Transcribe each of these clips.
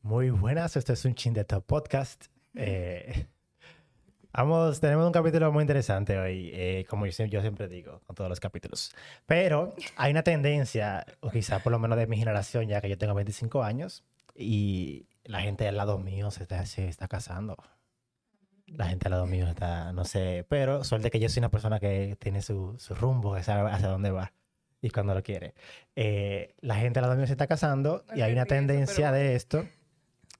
Muy buenas, esto es un Chin de Top Podcast. Eh, vamos, tenemos un capítulo muy interesante hoy, eh, como yo, siempre- yo siempre digo, con todos los capítulos. Pero hay una tendencia, o quizá por lo menos de mi generación, ya que yo tengo 25 años, y la gente al lado mío se está, se está casando. La gente al lado mío está, no sé, pero suerte que yo soy una persona que tiene su, su rumbo, que sabe hacia dónde va y cuando lo quiere. Eh, la gente al lado mío se está casando y hay una tendencia de esto.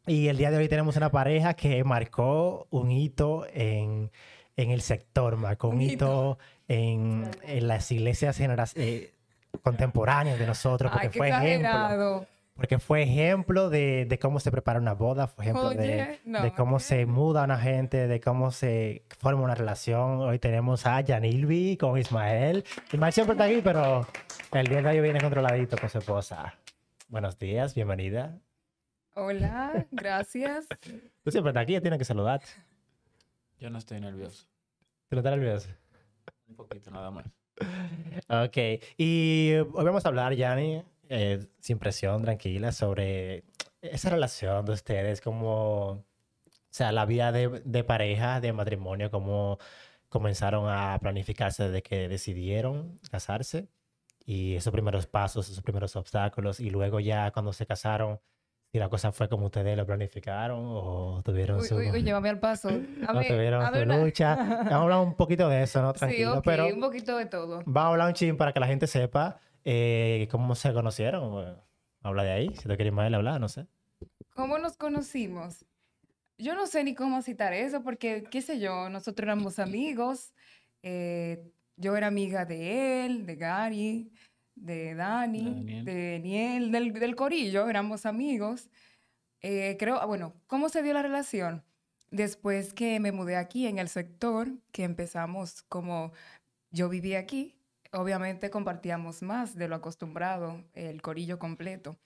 Y el día de hoy tenemos una pareja que marcó un hito en, en el sector, marcó un, Un hito, en, en las iglesias eh, contemporáneas de nosotros, porque Ay, fue ejemplo. Porque fue ejemplo de, de cómo se prepara una boda, fue ejemplo de, Oye, no, de cómo se muda una gente, de cómo se forma una relación. Hoy tenemos a Yanilvi con Ismael. Ismael siempre está aquí, pero el día de hoy viene controladito con su esposa. Buenos días, bienvenida. Hola, gracias. Tú siempre estás aquí, ya tienes que saludarte. Yo no estoy nervioso. ¿Tú no estás nervioso? Un poquito nada más. Ok, y hoy vamos a hablar, Yanni, eh, sin presión, tranquila, sobre esa relación de ustedes, como, o sea, la vida de, de pareja, de matrimonio, cómo comenzaron a planificarse desde que decidieron casarse y esos primeros pasos, esos primeros obstáculos, y luego ya cuando se casaron, si la cosa fue como ustedes lo planificaron o tuvieron Uy, su... uy, uy, llévame al paso. A no ver, tuvieron a su ver una- lucha. Vamos a hablar un poquito de eso, ¿no? Sí, Tranquilo, ok, pero... un poquito de todo. Vamos a hablar un chin para que la gente sepa eh, cómo se conocieron. Bueno, habla de ahí. Si te quieres más hablar, no sé. ¿Cómo nos conocimos? Yo no sé ni cómo citar eso, porque, qué sé yo, nosotros éramos amigos. eh, yo era amiga de él, de Gary, de Dani, Daniel. de Daniel, del, del corillo, éramos amigos. Eh, creo, ah, bueno, ¿cómo se dio la relación? Después que me mudé aquí en el sector, que empezamos como yo vivía aquí, obviamente compartíamos más de lo acostumbrado, el corillo completo.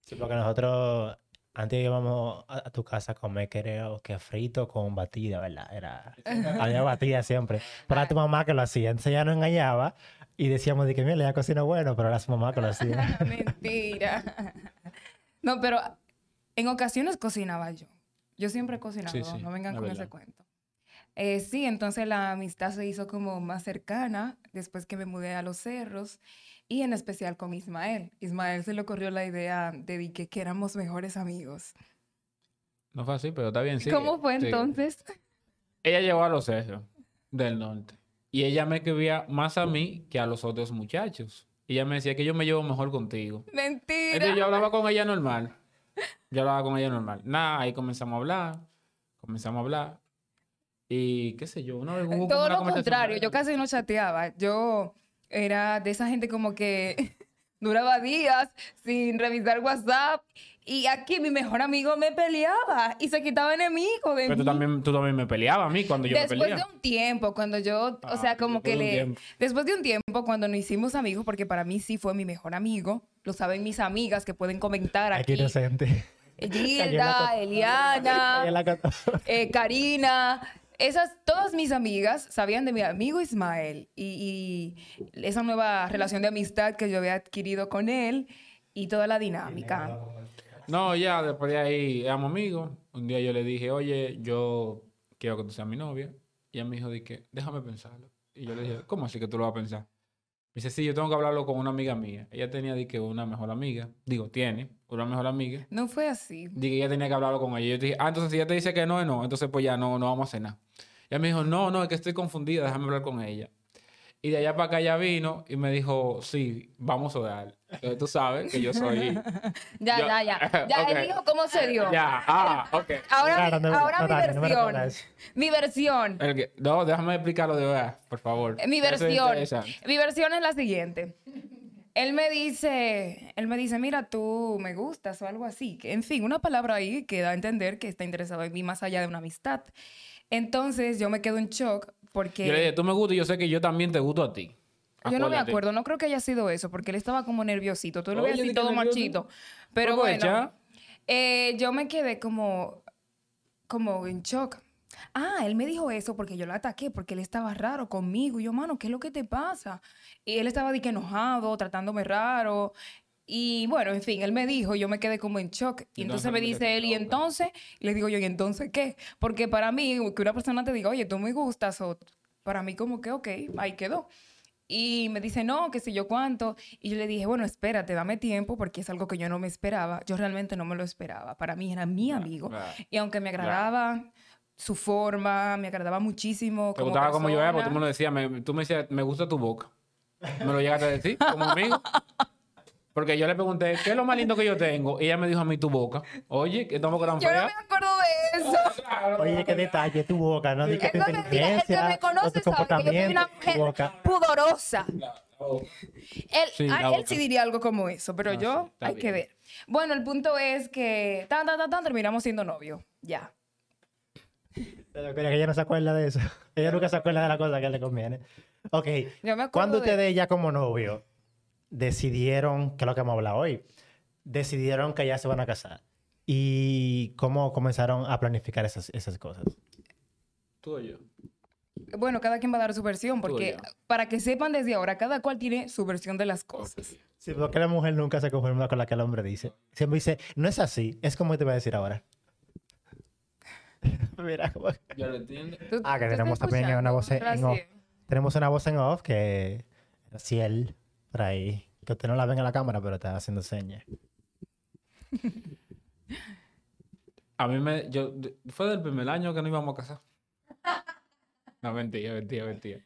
Sí, porque nosotros antes íbamos a, tu casa a comer, creo que frito con batida, ¿verdad? Era, había batida siempre. Pero era tu mamá que lo hacía. Entonces ella nos engañaba y decíamos de que, mira, ella cocina bueno, pero era su mamá hacía. Mentira. No, pero en ocasiones cocinaba yo. Yo siempre he cocinado, Sí, sí, no vengan con ese cuento. Eh, sí, entonces la amistad se hizo como más cercana después que me mudé a los cerros y en especial con Ismael. Ismael se le ocurrió la idea de que, que éramos mejores amigos. No fue así, pero está bien, sí. ¿Cómo fue sí. entonces? Ella llegó a los cerros del norte. Y ella me quería más a mí que a los otros muchachos. Y ella me decía que yo me llevo mejor contigo. Mentira. Entonces yo hablaba con ella normal. Yo hablaba con ella normal. Nada, ahí comenzamos a hablar. Comenzamos a hablar. Y qué sé yo, una vez hubo Todo una lo contrario, yo casi no chateaba. Yo era de esa gente como que duraba días sin revisar WhatsApp. Y aquí mi mejor amigo me peleaba y se quitaba enemigo de Pero tú mí. también, tú también me peleabas a mí cuando yo me Después peleaba. de un tiempo, cuando yo, o Ah, sea, como que después de un le... tiempo. Después de un tiempo, cuando nos hicimos amigos, porque para mí sí fue mi mejor amigo, lo saben mis amigas que pueden comentar Aquí aquí. inocente. Gilda, Cayó Eliana, eh, Karina, esas, todas mis amigas sabían de mi amigo Ismael y, y esa nueva relación de amistad que yo había adquirido con él y toda la dinámica. No, ya, después de ahí éramos amigos. Un día yo le dije, oye, yo quiero que tú seas mi novia. Y ella me dijo, que, déjame pensarlo. Y yo le dije, ¿cómo así que tú lo vas a pensar? Me dice, sí, yo tengo que hablarlo con una amiga mía. Ella tenía, que, una mejor amiga. Digo, tiene una mejor amiga. No fue así. Dije ella tenía que hablarlo con ella. Y yo dije, ah, entonces si ella te dice que no, es no. Entonces pues ya no, no vamos a cenar. Ella me dijo, no, no, es que estoy confundida, déjame hablar con ella. Y de allá para acá ella vino y me dijo, sí, vamos a orar. Entonces tú sabes que yo soy... Ya, Yo- ya, ya. Ya Ok. él dijo cómo se dio. Ya, ah, ok. Ahora, mi, no- ahora no, mi Dani, no me versión. mi versión. Que- no, déjame explicarlo de verdad, por favor. Mi Eso es versión. interesante. Mi versión es la siguiente. Él me dice, él me dice, mira, tú me gustas o algo así. Que, En fin, una palabra ahí que da a entender que está interesado en mí más allá de una amistad. Entonces yo me quedo en shock porque Yo le dije, tú me gustas y yo sé que yo también te gusto a ti. yo no me acuerdo, no creo que haya sido eso, porque él estaba como nerviosito. Tú lo Oye, ves así todo nervioso. machito. Pero bueno, eh, yo me quedé como, como en shock. Ah, él me dijo eso porque yo lo ataqué, porque él estaba raro conmigo. Y yo, mano, ¿qué es lo que te pasa? Y él estaba de que enojado, tratándome raro. Y bueno, en fin, él me dijo, yo me quedé como en shock. Y entonces, Entonces, me ¿cómo te dice él, ¿y entonces? Y le digo yo, ¿y entonces qué? Porque para mí, que una persona te diga, oye, tú me gustas, o para mí como que, ok, ahí quedó. Y me dice, no, que sé yo cuánto. Y yo le dije, bueno, espérate, dame tiempo, porque es algo que yo no me esperaba. Yo realmente no me lo esperaba. Para mí era mi amigo. Y aunque me agradaba su forma, me agradaba muchísimo. Te como gustaba como yo era, porque tú persona. me lo decías, me- tú me decías, me gusta tu boca. Me lo llegaste a decir como amigo. Porque yo le pregunté, ¿qué es lo más lindo que yo tengo? Y ella me dijo a mí tu boca. Oye, que esta boca tan Yo no fea. me acuerdo de eso. Oye, qué detalle tu boca, ¿no? Di que tu Entonces, mira, el que inteligencia, me o conoce tu sabe que yo soy una tu mujer boca. pudorosa. Él, Sí, ah, la él boca. sí diría algo como eso, pero Ah, yo, sí, está hay que bien. ver. Bueno, el punto es que tan, tan, tan, tan, terminamos siendo novios. Ya. Pero que ella no se acuerda de eso. Ella nunca se acuerda de la cosa que le conviene. Ok. Yo me acuerdo ¿Cuándo de- ustedes ya como novio decidieron, que es lo que hemos hablado hoy, decidieron que ya se van a casar? ¿Y cómo comenzaron a planificar esas, esas cosas? Tú o yo. Bueno, cada quien va a dar su versión, porque ya. para que sepan desde ahora, cada cual tiene su versión de las cosas. Sí, porque la mujer nunca se conforma con la que el hombre dice. Siempre dice, no es así, es como te voy a decir ahora. Mira, como... Yo lo entiendo. ¿Tú- Ah, que tenemos también una voz en- off. Tenemos una voz en off que Ciel, por ahí, que usted no la ven en la cámara, pero está haciendo señas. A mí me... Yo, fue del primer año que no íbamos a casar. No, mentira, mentira, mentira.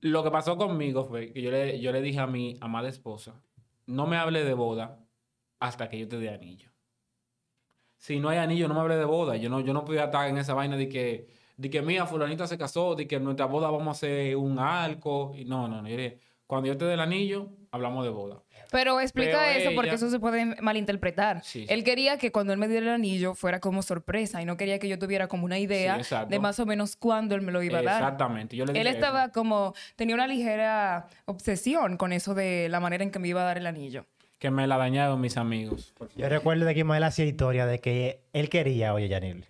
Lo que pasó conmigo fue que yo le, yo le dije a mi amada esposa, no me hable de boda hasta que yo te dé anillo. Si no hay anillo, no me hable de boda. Yo no, yo no podía estar en esa vaina de que, de que mía, fulanita se casó, de que en nuestra boda vamos a hacer un arco. Y no, no, no. Yo le dije, cuando yo te dé el anillo, hablamos de boda. Pero explica Pero eso porque ella- eso se puede malinterpretar. Sí, sí. Él quería que cuando él me diera el anillo fuera como sorpresa y no quería que yo tuviera como una idea exacto. de más o menos cuándo él me lo iba a dar. Exactamente. Yo le Él dije estaba eso. como, tenía una ligera obsesión con eso de la manera en que me iba a dar el anillo. que me la dañaron mis amigos. Yo recuerdo de que Ismael hacía historia de que él quería, oye, Yanil,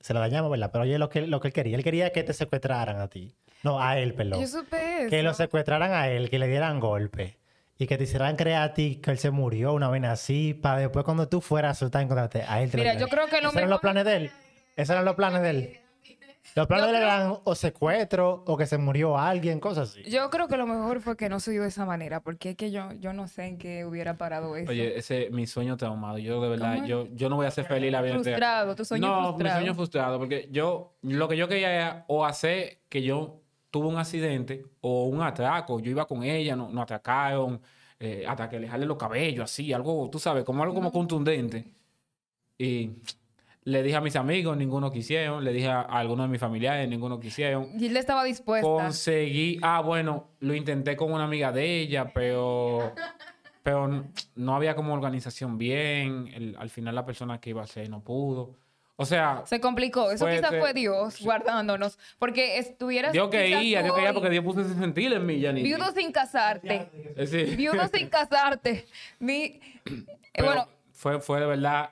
se lo dañamos, ¿verdad? Pero oye, lo que, lo que él quería, él quería que te secuestraran a ti. No, a él, perdón. Yo supe eso. Que lo secuestraran a él, que le dieran golpe. Y que te hicieran creer a ti que él se murió, una vez así, para después cuando tú fueras a soltar encontrarte a él. te Mira, yo creo que lo ¿Esos eran los planes de él? ¿Esos eran los planes de él? Los planes Yo de él creo- eran o secuestro, o que se murió alguien, cosas así. Yo creo que lo mejor fue que no se dio de esa manera, porque es que yo, yo no sé en qué hubiera parado eso. Oye, ese mi sueño traumado. Yo de verdad, yo, yo no voy a ser feliz la vida entera. frustrado, tu sueño no, frustrado. mi sueño frustrado, porque yo, lo que yo quería era o hacer que yo tuve un accidente o un atraco. Yo iba con ella, no- nos atracaron, eh, hasta que le jale los cabellos, así, algo, tú sabes, como algo como contundente. Y le dije a mis amigos, ninguno quisieron. Le dije a, a algunos de mis familiares, ninguno quisieron. Y él estaba dispuesta. Conseguí, ah, bueno, lo intenté con una amiga de ella, pero, pero no había como organización bien. El- al final la persona que iba a ser no pudo. O sea, Se complicó. Eso quizás fue Dios guardándonos. Porque estuvieras. Dios que quizás iba, tú Dios que iba hoy porque Dios puso ese sentir en mí, Janine. Viudo sin casarte. Es decir, Viudo sin casarte. Mi... eh, pero bueno, fue, fue de verdad,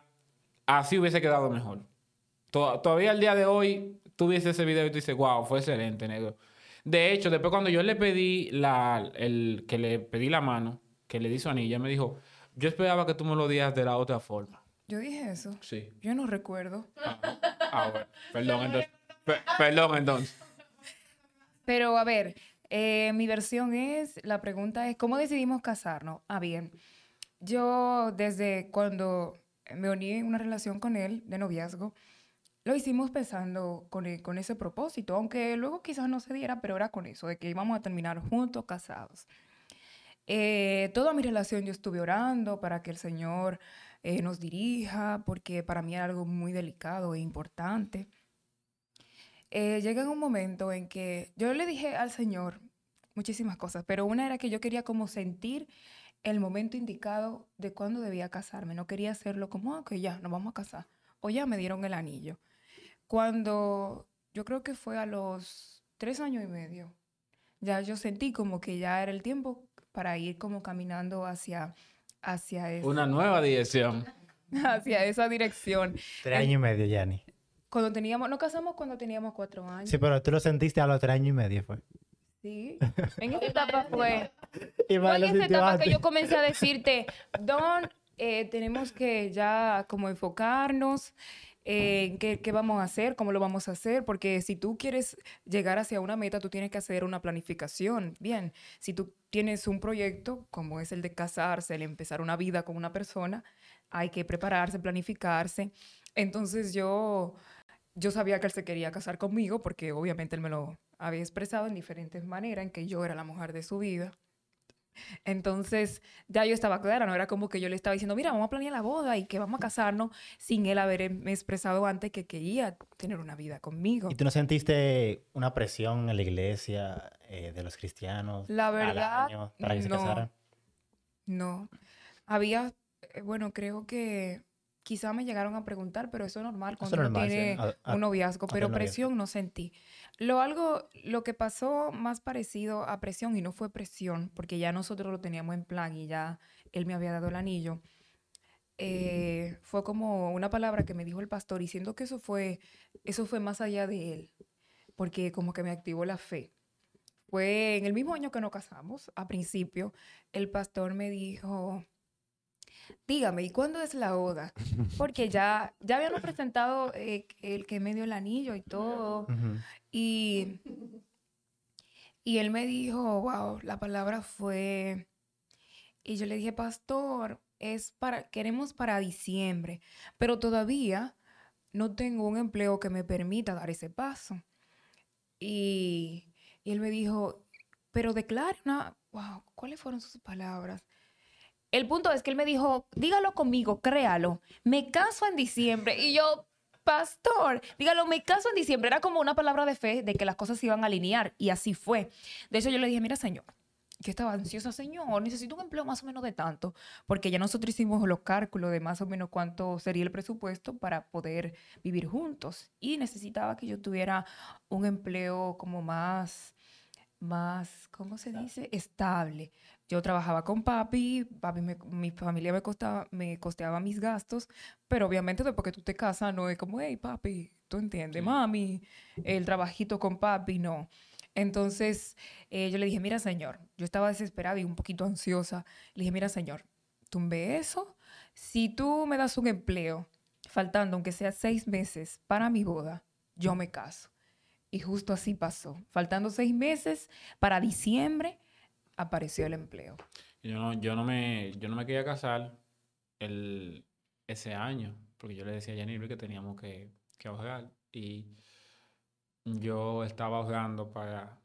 así hubiese quedado mejor. To- todavía al día de hoy, tú ves ese video y tú dices, wow, fue excelente, negro. De hecho, después cuando yo le pedí la, el, que le pedí la mano, que le di su anilla, me dijo, yo esperaba que tú me lo dieras de la otra forma. Yo dije eso. Sí. Yo no recuerdo. Ah, bueno. Perdón, entonces. Pe- perdón, entonces. Pero a ver, eh, mi versión es, la pregunta es, ¿cómo decidimos casarnos? Ah, bien. Yo desde cuando me uní en una relación con él de noviazgo, lo hicimos pensando con, e- con ese propósito, aunque luego quizás no se diera, pero era con eso, de que íbamos a terminar juntos, casados. Eh, toda mi relación yo estuve orando para que el Señor eh, nos dirija, porque para mí era algo muy delicado e importante. Eh, llega un momento en que yo le dije al Señor muchísimas cosas, pero una era que yo quería como sentir el momento indicado de cuándo debía casarme. No quería hacerlo como, ah, ok, ya, nos vamos a casar. O ya me dieron el anillo. Cuando yo creo que fue a los tres años y medio, ya yo sentí como que ya era el tiempo para ir como caminando hacia, hacia, ese- Una nueva dirección. hacia esa dirección. Tres años y medio, Yanni. Cuando teníamos, nos casamos cuando teníamos cuatro años. Sí, pero tú lo sentiste a los tres años y medio, fue. Sí, en esa etapa fue. Y Fue en esa etapa antes. que yo comencé a decirte, Don, eh, tenemos que ya como enfocarnos qué, qué vamos a hacer, cómo lo vamos a hacer, porque si tú quieres llegar hacia una meta, tú tienes que hacer una planificación. Bien, si tú tienes un proyecto como es el de casarse, el empezar una vida con una persona, hay que prepararse, planificarse. Entonces yo, yo sabía que él se quería casar conmigo porque obviamente él me lo había expresado en diferentes maneras, en que yo era la mujer de su vida. Entonces, ya yo estaba clara, no era como que yo le estaba diciendo, mira, vamos a planear la boda y que vamos a casarnos, sin él haberme expresado antes que quería tener una vida conmigo. ¿Y tú no sentiste una presión en la iglesia eh, de los cristianos La verdad, año para que se no. casaran? No, había, eh, bueno, creo que quizá me llegaron a preguntar, pero eso es normal cuando es uno normal, sí, tiene a- a- un noviazgo, pero noviazgo. presión no sentí. Lo algo, lo que pasó más parecido a presión, y no fue presión, porque ya nosotros lo teníamos en plan y ya él me había dado el anillo, eh, fue como una palabra que me dijo el pastor, y siento que eso fue, eso fue más allá de él, porque como que me activó la fe. Fue en el mismo año que nos casamos, a principio, el pastor me dijo, dígame, ¿y cuándo es la boda? Porque ya, ya habíamos presentado eh, el que me dio el anillo y todo. Y, y él me dijo, wow, la palabra fue... Y yo le dije, pastor, es para, queremos para diciembre, pero todavía no tengo un empleo que me permita dar ese paso. Y, y él me dijo, pero declara una, wow, ¿cuáles fueron sus palabras? El punto es que él me dijo, dígalo conmigo, créalo, me caso en diciembre. Y yo, pastor, dígalo, me caso en diciembre. Era como una palabra de fe de que las cosas se iban a alinear y así fue. De eso yo le dije, mira, señor, yo estaba ansiosa, señor, necesito un empleo más o menos de tanto, porque ya nosotros hicimos los cálculos de más o menos cuánto sería el presupuesto para poder vivir juntos y necesitaba que yo tuviera un empleo como más, más, ¿cómo se dice? Estable. Yo trabajaba con papi, papi me- mi familia me, costaba, me costeaba mis gastos, pero obviamente después que tú te casas no es como, hey papi, tú entiendes, Sí. mami, el trabajito con papi, no. Entonces eh, yo le dije, mira señor, yo estaba desesperada y un poquito ansiosa. Le dije, mira señor, tumbe eso. Si tú me das un empleo, faltando aunque sea seis meses para mi boda, yo me caso. Y justo así pasó. Faltando seis meses para diciembre, apareció el empleo. Yo no, yo no me, yo no me quería casar el, ese año, porque yo le decía a Yanil que teníamos que, que ahorrar. Y yo estaba ahorrando para.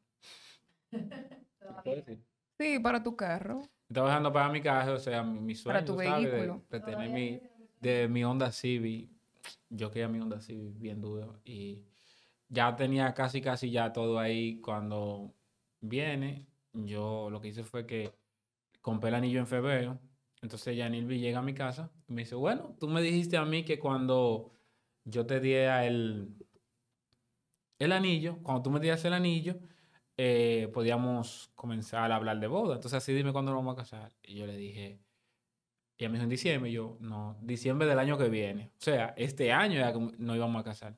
¿Se puede decir? Sí, para tu carro. Estaba ahorrando para mi carro, o sea, mi, mi sueño, Para tu sabes, de- vehículo. De, tener mi, de mi Honda Civic. Yo quería mi Honda Civic bien duro. Y ya tenía casi, casi ya todo ahí. Cuando viene, yo lo que hice fue que compré el anillo en febrero. Entonces Yanilvi llega a mi casa y me dice, bueno, tú me dijiste a mí que cuando yo te diera el, el anillo, cuando tú me dieras el anillo, eh, podíamos comenzar a hablar de boda. Entonces así dime cuándo nos vamos a casar. Y yo le dije, y ella me dijo en diciembre, y yo, no, diciembre del año que viene. O sea, este año ya no íbamos a casar.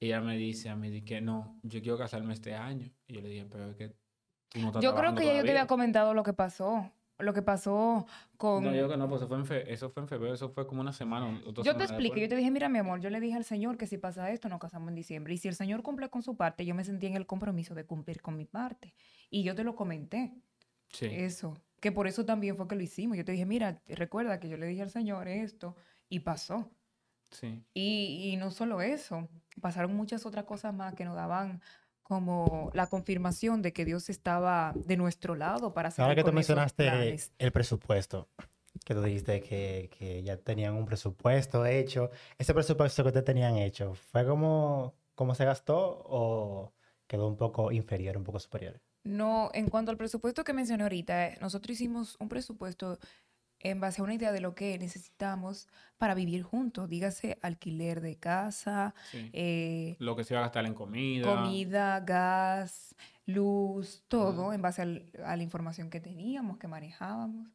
Y ella me dice a mí que no, yo quiero casarme este año. Y yo le dije, pero es que no Yo creo que ya yo te todavía". había comentado lo que pasó. Lo que pasó con... No, yo creo que no, pues eso fue en, fe- eso fue en febrero, eso fue como una semana. o dos Yo te explico, yo te dije, mira, mi amor, yo le dije al Señor que si pasa esto, nos casamos en diciembre. Y si el Señor cumple con su parte, yo me sentí en el compromiso de cumplir con mi parte. Y yo te lo comenté, Sí. eso. Que por eso también fue que lo hicimos. Yo te dije, mira, recuerda que yo le dije al Señor esto y pasó. Sí. Y, y no solo eso, pasaron muchas otras cosas más que nos daban como la confirmación de que Dios estaba de nuestro lado para seguir Ahora que tú mencionaste el presupuesto, que tú dijiste que, que ya tenían un presupuesto hecho, ese presupuesto que ustedes tenían hecho, ¿fue como, como se gastó o quedó un poco inferior, un poco superior? No, en cuanto al presupuesto que mencioné ahorita, nosotros hicimos un presupuesto en base a una idea de lo que necesitamos para vivir juntos, dígase alquiler de casa, sí. eh, Lo que se iba a gastar en comida. comida, gas, luz, todo en base al- a la información que teníamos, que manejábamos,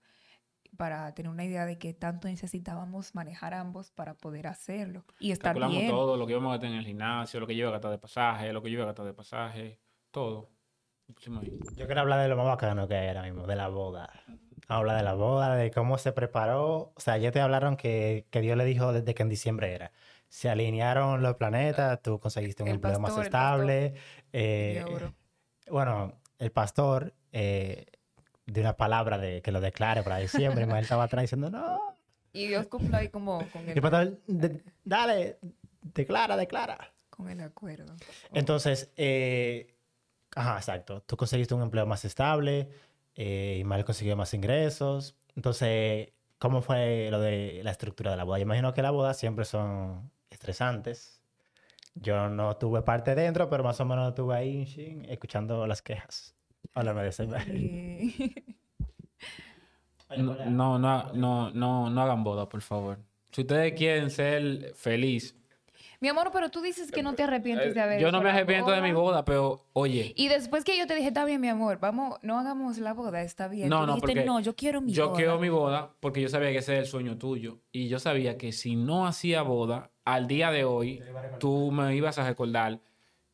para tener una idea de qué tanto necesitábamos manejar ambos para poder hacerlo y estar Calculamos bien. todo, lo que íbamos a gastar en el gimnasio, lo que yo iba a gastar de pasaje, lo que yo iba a gastar de pasaje, todo. Yo quiero hablar de lo más bacano que hay ahora mismo, de la boda. Habla de la boda, de cómo se preparó. O sea, ya te hablaron que, que Dios le dijo desde que en diciembre era. Se alinearon los planetas, tú conseguiste un El empleo más pastor, estable. Eh, bueno, el pastor eh, de una palabra de que lo declare para diciembre, él estaba atrás diciendo, no. Y Dios cumple ahí como con el, pastor, "De- dale, declara, declara. con el acuerdo. Entonces, eh, ajá, exacto. Tú conseguiste un empleo más estable, eh, y Mal consiguió más ingresos. Entonces, ¿cómo fue lo de la estructura de la boda? Yo imagino que las bodas siempre son estresantes. Yo no tuve parte dentro, pero más o menos estuve ahí escuchando las quejas. Y- No, no, no, no, no, no hagan boda, por favor. Si ustedes quieren ser feliz. Mi amor, pero tú dices que no te arrepientes de haber Eh, Yo no hecho me la arrepiento de mi boda, pero oye, Y después que yo te dije, está bien, mi amor, vamos, no hagamos la boda, está bien. No, Tú no, dijiste, porque no, yo quiero mi yo boda. quiero mi boda porque yo sabía que ese era el sueño tuyo. Y yo sabía que si no hacía boda, al día de hoy, tú me ibas a recordar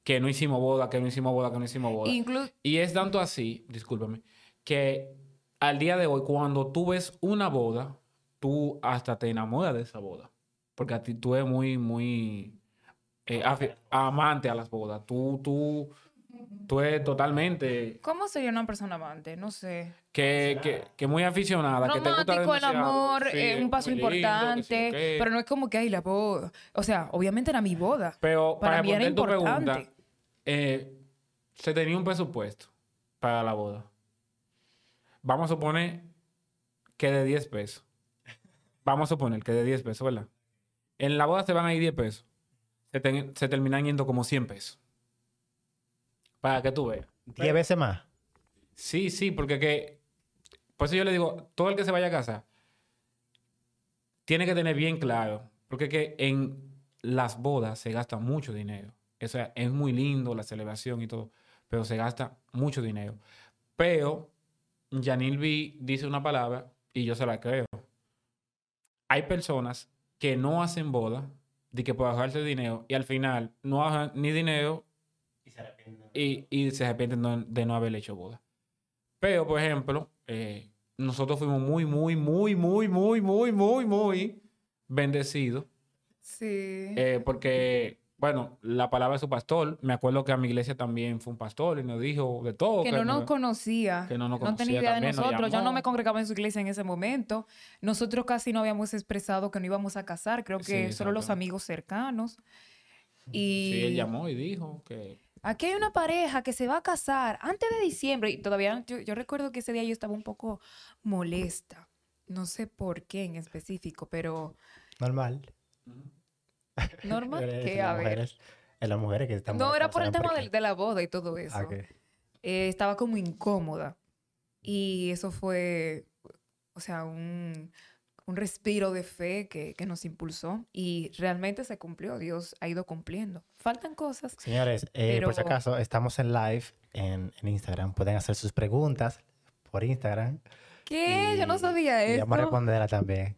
que no hicimos boda, que no hicimos boda, que no hicimos boda. Inclu- Y es tanto así, discúlpame, que al día de hoy, cuando tú ves una boda, tú hasta te enamoras de esa boda. Porque a ti tú eres muy, muy eh, amante a las bodas. Tú, tú, tú eres totalmente ¿Cómo sería una persona amante? No sé. que, que, que muy aficionada, que te gusta Romántico, el demasiado. amor, Sí, eh, un paso muy lindo, que sí, importante, pero no es como que hay la boda. O sea, obviamente era mi boda. Pero para para, mí era responder tu pregunta, eh, se tenía un presupuesto para la boda. Vamos a suponer que de 10 pesos. Vamos a suponer que de 10 pesos, ¿verdad? En la boda se van a ir 10 pesos. Se, terminan yendo como 100 pesos. Para que tú veas. Diez veces más. Sí, sí, porque que... Por eso yo le digo, todo el que se vaya a casa tiene que tener bien claro, porque que en las bodas se gasta mucho dinero. O sea, es muy lindo la celebración y todo, pero se gasta mucho dinero. Pero Janil B dice una palabra y yo se la creo. Hay personas que no hacen boda de que por ahorrarse dinero y al final no ahorran ni dinero y, y se arrepienten de no haber hecho boda. Pero, por ejemplo, eh, nosotros fuimos muy, muy, muy, muy, muy, muy, muy, muy bendecidos. Sí. eh, porque, bueno, la palabra de su pastor, me acuerdo que a mi iglesia también fue un pastor y nos dijo de todo. que no nos conocía. que no nos tenía conocía idea de también, nos nosotros. Yo no me congregaba en su iglesia en ese momento. Nosotros casi no habíamos expresado que no íbamos a casar. Creo que Sí, solo los amigos cercanos. Y Sí, él llamó y dijo que... aquí hay una pareja que se va a casar antes de diciembre. Y todavía yo, yo recuerdo que ese día yo estaba un poco molesta. No sé por qué en específico, pero Normal. Normal Es que a ver. mujeres, es las mujeres que están No, era por el ¿saben tema del- de, la boda y todo eso. Ah, ok. eh, estaba como incómoda. Y eso fue, o sea, un, un respiro de fe que, que nos impulsó. Y realmente se cumplió. Dios ha ido cumpliendo. Faltan cosas. Señores, eh, por si Pero- acaso, estamos en live en, en Instagram. Pueden hacer sus preguntas por Instagram. ¿Qué? Yo no y- sabía Y eso. vamos a responderla también.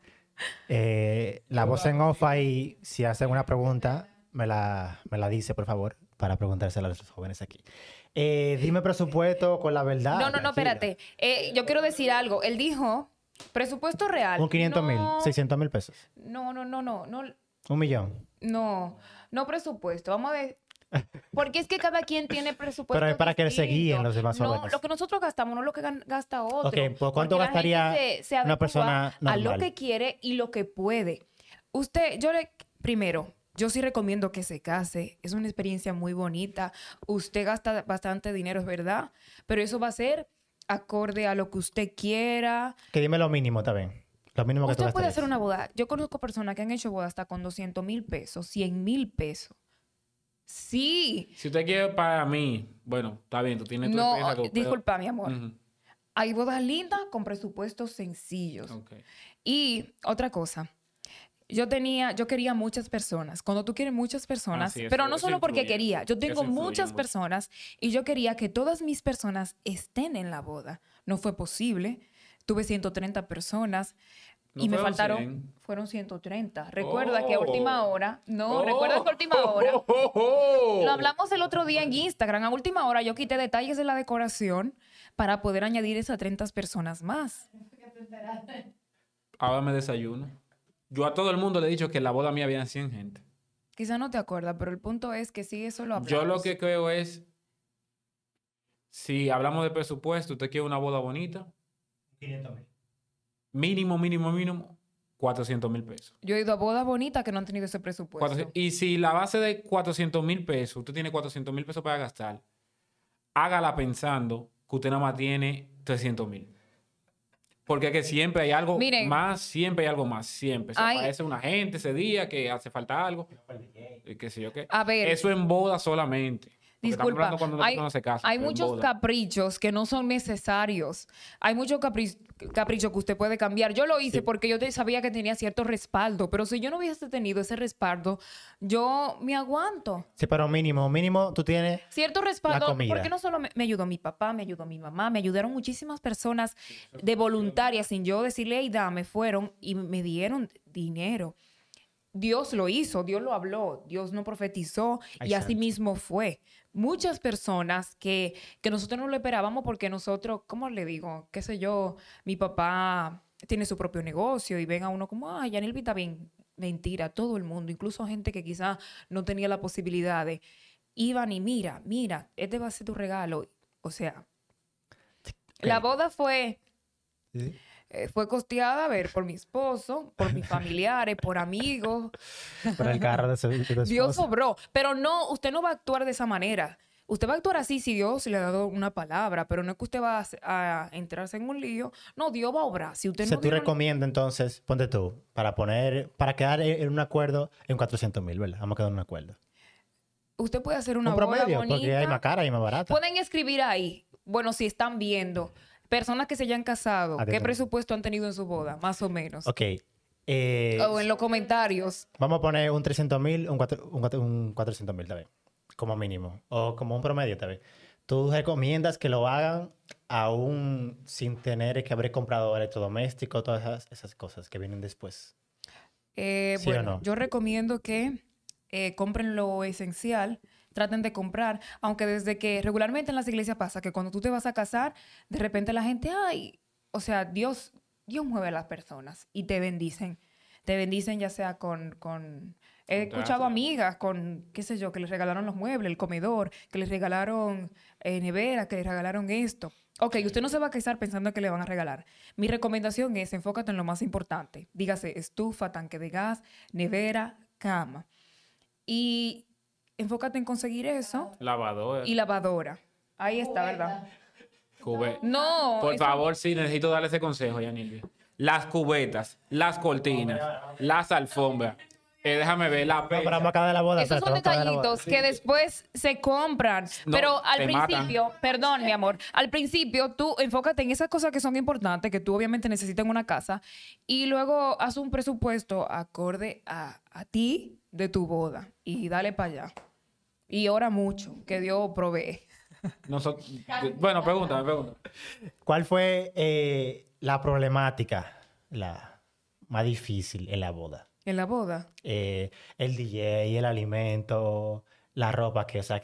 Eh, la voz en off ahí, si hacen una pregunta, me la, me la dice, por favor, para preguntársela a los jóvenes aquí. Eh, dime presupuesto con la verdad. No, no, no, tranquila. espérate. Eh, yo quiero decir algo. Él dijo, presupuesto real. Un 500 mil, No, 600 mil pesos. No, no, no, no, no, Un millón. no, no presupuesto. Vamos a ver. Porque es que cada quien tiene presupuesto. Pero es para que se guíen los demás No, lo que nosotros gastamos no es lo que gasta otro. Ok, ¿por cuánto gastaría gente se- se una persona A lo que quiere y lo que puede. Usted, yo le, primero, yo sí recomiendo que se case. Es una experiencia muy bonita. Usted gasta bastante dinero, es verdad, pero eso va a ser acorde a lo que usted quiera. Que dime lo mínimo también. Lo mínimo que tú Usted puede gastarías. hacer una boda. Yo conozco personas que han hecho bodas hasta con 200 mil pesos, 100 mil pesos. Sí. Si usted quiere para mí, bueno, está bien, tú tienes tu No, experiencia, pero- disculpa, mi amor. Hay bodas lindas con presupuestos sencillos. Y otra cosa, yo tenía, yo quería muchas personas. Cuando tú quieres muchas personas, Ah, sí, pero no solo porque influye. quería, yo tengo muchas personas y yo quería que todas mis personas estén en la boda. No fue posible. Tuve 130 personas. No y me faltaron, 100. fueron 130. Recuerda que a última hora, no, Oh, recuerda que a última hora, oh. lo hablamos el otro día en Instagram, a última hora yo quité detalles de la decoración para poder añadir esas 30 personas más. Ahora me desayuno. Yo a todo el mundo le he dicho que en la boda mía habían 100 gente. Quizá no te acuerdas, pero el punto es que sí, eso lo hablamos. Yo lo que creo es, si hablamos de presupuesto, usted quiere una boda bonita, 500 mil. Mínimo, mínimo, mínimo, 400 mil pesos. Yo he ido a bodas bonitas que no han tenido ese presupuesto. 400 y si la base de 400 mil pesos, usted tiene 400 mil pesos para gastar, hágala pensando que usted nada más tiene 300 mil. Porque es que siempre hay algo Miren. más, siempre hay algo más, siempre. Se Hay- aparece una gente ese día que hace falta algo, y qué sé yo qué. A ver. Eso en boda solamente. Disculpa, hay, se hay muchos boda. caprichos que no son necesarios. Hay muchos capri- caprichos que usted puede cambiar. Yo lo hice porque yo sabía que tenía cierto respaldo, pero si yo no hubiese tenido ese respaldo, yo me aguanto. Sí, pero mínimo, mínimo tú tienes. Cierto respaldo, comida. porque no solo me, me ayudó mi papá, me ayudó mi mamá, me ayudaron muchísimas personas de voluntarias sin yo decirle, hey, dame, fueron y me dieron dinero. Dios lo hizo, Dios lo habló, Dios no profetizó Ay, y así mismo fue. Muchas personas que, que nosotros no lo esperábamos porque nosotros, ¿cómo le digo? Qué sé yo, mi papá tiene su propio negocio y ven a uno como, ay, Yanilvi está bien. Mentira, todo el mundo, incluso gente que quizás no tenía la posibilidad de, iban y mira, mira, este va a ser tu regalo. O sea, la boda fue eh, fue costeada, a ver, por mi esposo, por mis familiares, por amigos. Por el carro de su, de Dios sobró. Pero no, usted no va a actuar de esa manera. Usted va a actuar así si Dios le ha dado una palabra, pero no es que usted va a, a entrarse en un lío. No, Dios va a obrar. Si usted O sea, no tú recomiendas entonces, ponte tú, para poner, para quedar en un acuerdo en 400 mil, ¿verdad? Vamos a quedar en un acuerdo. usted puede hacer una un promedio, bonita. porque hay más cara y más barata. Pueden escribir ahí, bueno, si están viendo, personas que se hayan casado, ¿qué presupuesto han tenido en su boda? Más o menos. Ok. eh, O en los comentarios. Vamos a poner un 300 mil, un, cuatro- un, cuatro- un 400 mil, vez Como mínimo. O como un promedio, tal vez. ¿Tú recomiendas que lo hagan aún sin tener que haber comprado electrodomésticos, todas esas, esas cosas que vienen después? Eh, ¿Sí o bueno, no? yo recomiendo que eh, compren lo esencial, traten de comprar, aunque desde que regularmente en las iglesias pasa que cuando tú te vas a casar, de repente la gente, ay, o sea, Dios, Dios mueve a las personas y te bendicen. Te bendicen ya sea con, con he escuchado amigas con, qué sé yo, que les regalaron los muebles, el comedor, que les regalaron eh, nevera, que les regalaron esto. Ok, usted no se va a casar pensando que le van a regalar. Mi recomendación es enfócate en lo más importante. Dígase estufa, tanque de gas, nevera, cama. Y enfócate en conseguir eso Lavadora, y lavadora. Ahí está, ¿verdad? cube- No. Por eso- favor, sí, necesito darle ese consejo, Yanilvi. Las cubetas, las cortinas, las alfombras. Eh, déjame ver la pero pesa. vamos a acabar de la boda. Esos son detallitos que después se compran. No, pero al matan. principio, perdón, mi amor, al principio tú enfócate en esas cosas que son importantes, que tú obviamente necesitas en una casa, y luego haz un presupuesto acorde a, a ti de tu boda y dale para allá. Y ora mucho, que Dios provee. Nosotros- bueno, pregúntame, pregúntame. ¿Cuál fue eh, la problemática la más difícil en la boda? En la boda. Eh, el DJ, el alimento, la ropa, que, o sea,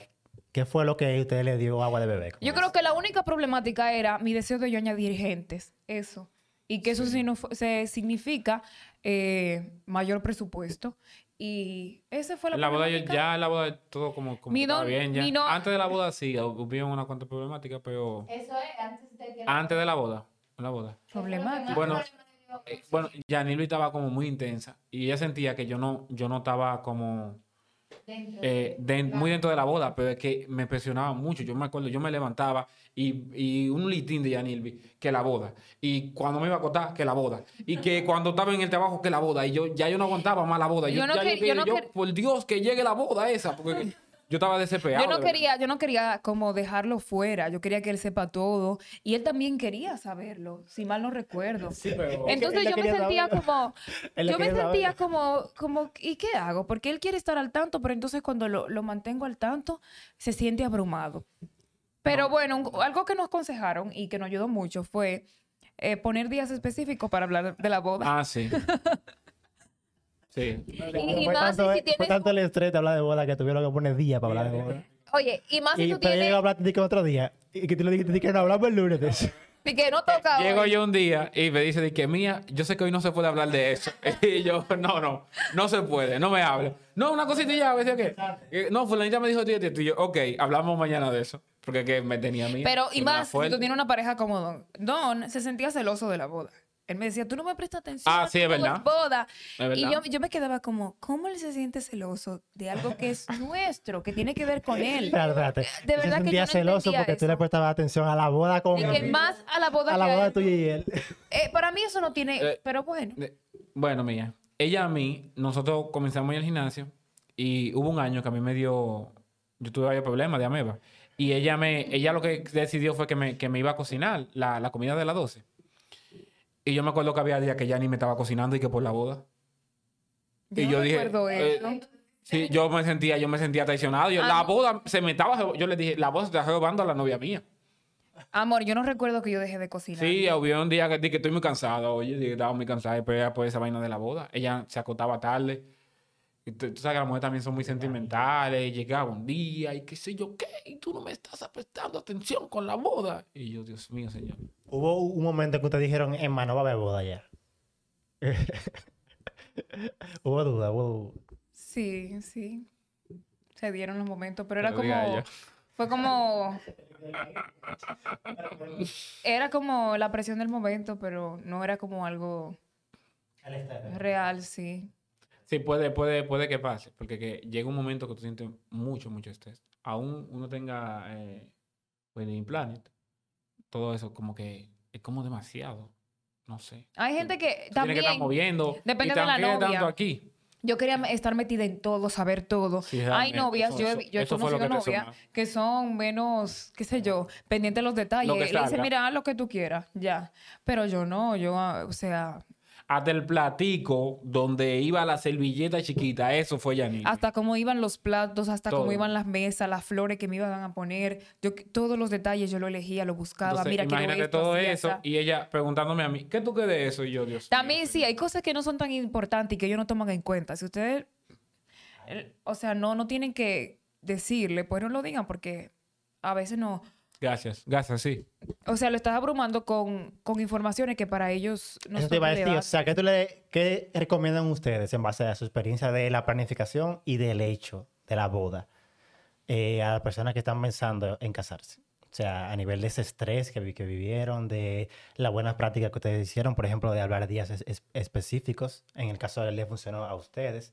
¿qué fue lo que usted le dio agua de bebé? Yo creo que la única problemática era mi deseo de yo añadir gentes, eso. Y que eso sí no fu- se significa eh, mayor presupuesto. Y esa fue la la boda, yo, ya en la boda todo como, como don- bien ya. mi no- Antes de la boda sí, hubieron una cuanta problemática, pero Eso es antes de que... antes de la boda, la boda. Problemática. Bueno, Eh, bueno, Yanilvi estaba como muy intensa y ella sentía que yo no, yo no estaba como eh, muy dentro de la boda, pero es que me presionaba mucho. Yo me acuerdo, yo me levantaba y, y un litín de Yanilvi, que la boda. Y cuando me iba a acostar, que la boda. Y que cuando estaba en el trabajo, que la boda. Y yo ya yo no aguantaba más la boda. Yo, Yo no ya que- yo no por Dios, que llegue la boda esa. Porque yo estaba desesperado. Yo no de quería, yo no quería como dejarlo fuera. Yo quería que él sepa todo. Y él también quería saberlo, si mal no recuerdo. Sí, pero- Entonces yo me sentía saberlo. como, yo me sentía saberlo. como, como, ¿y qué hago? Porque él quiere estar al tanto, pero entonces cuando lo, lo mantengo al tanto, se siente abrumado. Pero bueno, un- algo que nos aconsejaron y que nos ayudó mucho fue eh, poner días específicos para hablar de la boda. Ah, sí. Sí. Y, Fue y más tanto, si fue tienes... tanto el estrés de hablar de boda que tuvieron que poner día para hablar de boda. Oye, y más si Y tú tienes... a hablar de que otro día. Y que tú le dijiste que no hablamos el lunes de eso. Y que no toca Llego hoy. yo un día y me dice de que mía, yo sé que hoy no se puede hablar de eso. Y yo, no, no, no se puede, no me hable. No, una cosita y ya, ¿ves qué? Eh, No, fulanita me dijo tío, tío, y yo, ok, hablamos mañana de eso. Porque que me tenía mía. Pero, y que más, si tú tienes una pareja como Don. Don se sentía celoso de la boda. Él me decía, tú no me prestas atención. Ah, sí, es todo verdad. boda. Es Y yo, yo me quedaba como, ¿cómo él se siente celoso de algo que es nuestro, que tiene que ver con él? Espérate, espérate. De Yo verdad que sentía yo no celoso porque tú le prestabas atención a la boda con que más a la boda a la que boda él. tuya y él. Eh, para mí eso no tiene, Eh, pero bueno. De- Bueno, mía, ella a mí, nosotros comenzamos ir al gimnasio y hubo un año que a mí me dio, yo tuve varios problemas de ameba. Y ella me, ella lo que decidió fue que me, que me iba a cocinar la, la comida de las 12. Y yo me acuerdo que había días que ya ni me estaba cocinando y que por la boda. Yo y no yo dije, recuerdo eh. Sí, yo me sentía, yo me sentía traicionado. Yo, Ah, la boda se me estaba, yo le dije, la boda se está robando a la novia mía. Amor, yo no recuerdo que yo dejé de cocinar. Sí, hubo un día que dije que estoy muy cansado. Oye, dije que estaba muy cansada pero era por esa vaina de la boda. Ella se acostaba tarde. Y tú, tú sabes que las mujeres también son muy sentimentales. Y llegaba un día y qué sé yo qué. Y tú no me estás prestando atención con la boda. Y yo, Dios mío, señor. Hubo un momento que ustedes dijeron, Emma, no va a haber boda ya. hubo duda, hubo. Sí, sí. Se dieron los momentos, pero era como. ella. Fue como. Era como la presión del momento, pero no era como algo real, sí. Sí, puede, puede, puede que pase. Porque que llega un momento que tú sientes mucho, mucho estrés. Aún uno tenga eh, Wedding Planet. Todo eso como que es como demasiado. No sé. Hay gente que Tú tienes también. que estar moviendo. depende y de la novia. tanto aquí. Yo quería estar metida en todo, saber todo. Sí, Hay novias, eso- yo, he- yo he conocido que novias que son menos, qué sé yo, pendientes de los detalles. Lo Le dice, mira, haz lo que tú quieras, ya. Pero yo no, yo, ah, o sea, Hasta el platico donde iba la servilleta chiquita, eso fue Yanil. hasta cómo iban los platos, hasta cómo iban las mesas, las flores que me iban a poner. Yo, todos los detalles yo lo elegía, lo buscaba. mira, imagínate esto, todo eso y ella preguntándome a mí, ¿qué tú crees de eso? Y yo, Dios mío, También sí, hay cosas que no son tan importantes y que ellos no toman en cuenta. Si ustedes, o sea, no, no tienen que decirle, pues no lo digan porque a veces no, Gracias, gracias, sí. o sea, lo estás abrumando con, con informaciones que para ellos no Eso son te iba a decir, o sea, ¿qué, tú le, ¿qué recomiendan ustedes en base a su experiencia de la planificación y del hecho de la boda eh, a las personas que están pensando en casarse? O sea, a nivel de ese estrés que, que vivieron, de las buenas prácticas que ustedes hicieron, por ejemplo, de hablar días es- es- específicos, en el caso de él le funcionó a ustedes.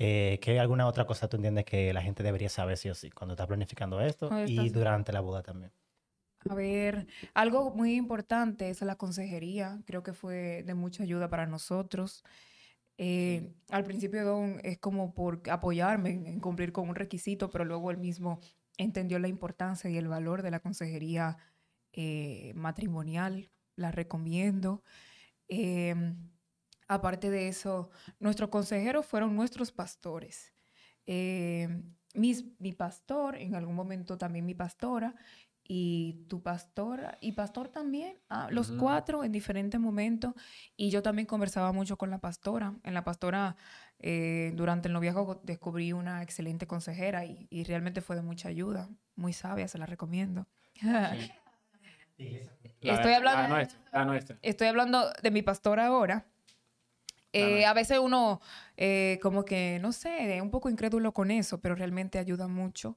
Eh, ¿Qué alguna otra cosa tú entiendes que la gente debería saber sí o sí cuando está planificando esto y estás- durante la boda también? A ver, algo muy importante es la consejería. Creo que fue de mucha ayuda para nosotros. Eh, Al principio Don es como por apoyarme en, en cumplir con un requisito, pero luego él mismo entendió la importancia y el valor de la consejería eh, matrimonial. La recomiendo. Em, aparte de eso, nuestros consejeros fueron nuestros pastores. Mis- mi pastor, en algún momento también mi pastora, y tu pastora y pastor también, ah, los Ujú. cuatro en diferentes momentos. Y yo también conversaba mucho con la pastora. En la pastora, eh, durante el noviazgo, descubrí una excelente consejera y, y realmente fue de mucha ayuda. Muy sabia, se la recomiendo. La- Estoy hablando- La nuestra, la nuestra. Estoy hablando de mi pastora ahora. Eh, a veces uno eh, como que, no sé, es un poco incrédulo con eso, pero realmente ayuda mucho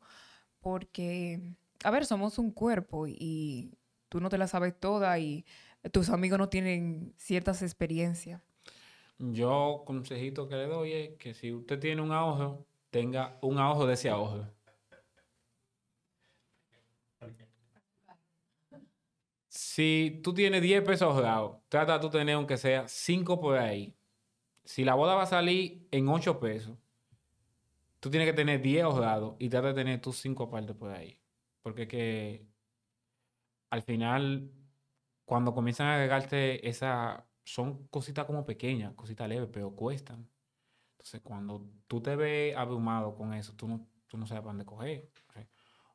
porque, a ver, somos un cuerpo y, tú no te la sabes toda y tus amigos no tienen ciertas experiencias. Yo, consejito que le doy es que si usted tiene un ahorro, tenga un ahorro de ese ahorro. Si tú tienes 10 pesos ahorrados, trata tú tener aunque sea 5 por ahí. Si la boda va a salir en 8 pesos, tú tienes que tener 10 ahorrados y trata de tener tus 5 partes por ahí. Porque es que al final, cuando comienzan a agregarte esa, son cositas como pequeñas, cositas leves, pero cuestan. Entonces, cuando tú te ves abrumado con eso, tú no, tú no sabes para dónde coger.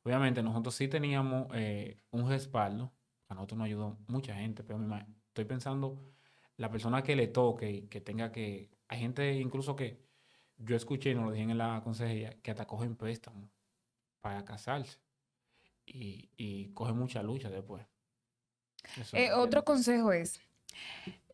Obviamente, nosotros sí teníamos eh, un respaldo. A nosotros nos ayudó mucha gente, pero estoy pensando, la persona que le toque y que tenga que... Hay gente incluso que yo escuché, y nos lo dijeron en la consejería, que hasta cogen préstamo para casarse. Y, y cogen mucha lucha después. Eh, otro consejo es,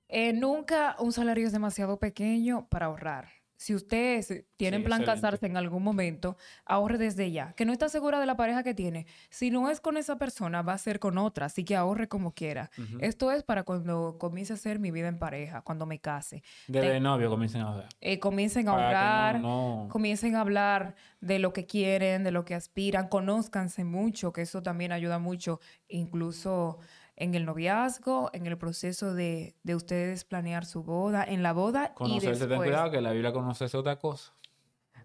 eh, nunca un salario es demasiado pequeño para ahorrar. Si ustedes tienen Sí, plan excelente. casarse en algún momento, ahorre desde ya. Que no está segura de la pareja que tiene. Si no es con esa persona, va a ser con otra. Así que ahorre como quiera. Esto es para cuando comience a hacer mi vida en pareja, cuando me case. Desde te- novio comiencen a ver. Eh, comiencen a ahorrar, no- no- comiencen a hablar de lo que quieren, de lo que aspiran, conózcanse mucho, que eso también ayuda mucho, incluso en el noviazgo, en el proceso de, de ustedes planear su boda, en la boda y Conocerse, ten después. cuidado que la Biblia conoce es otra cosa.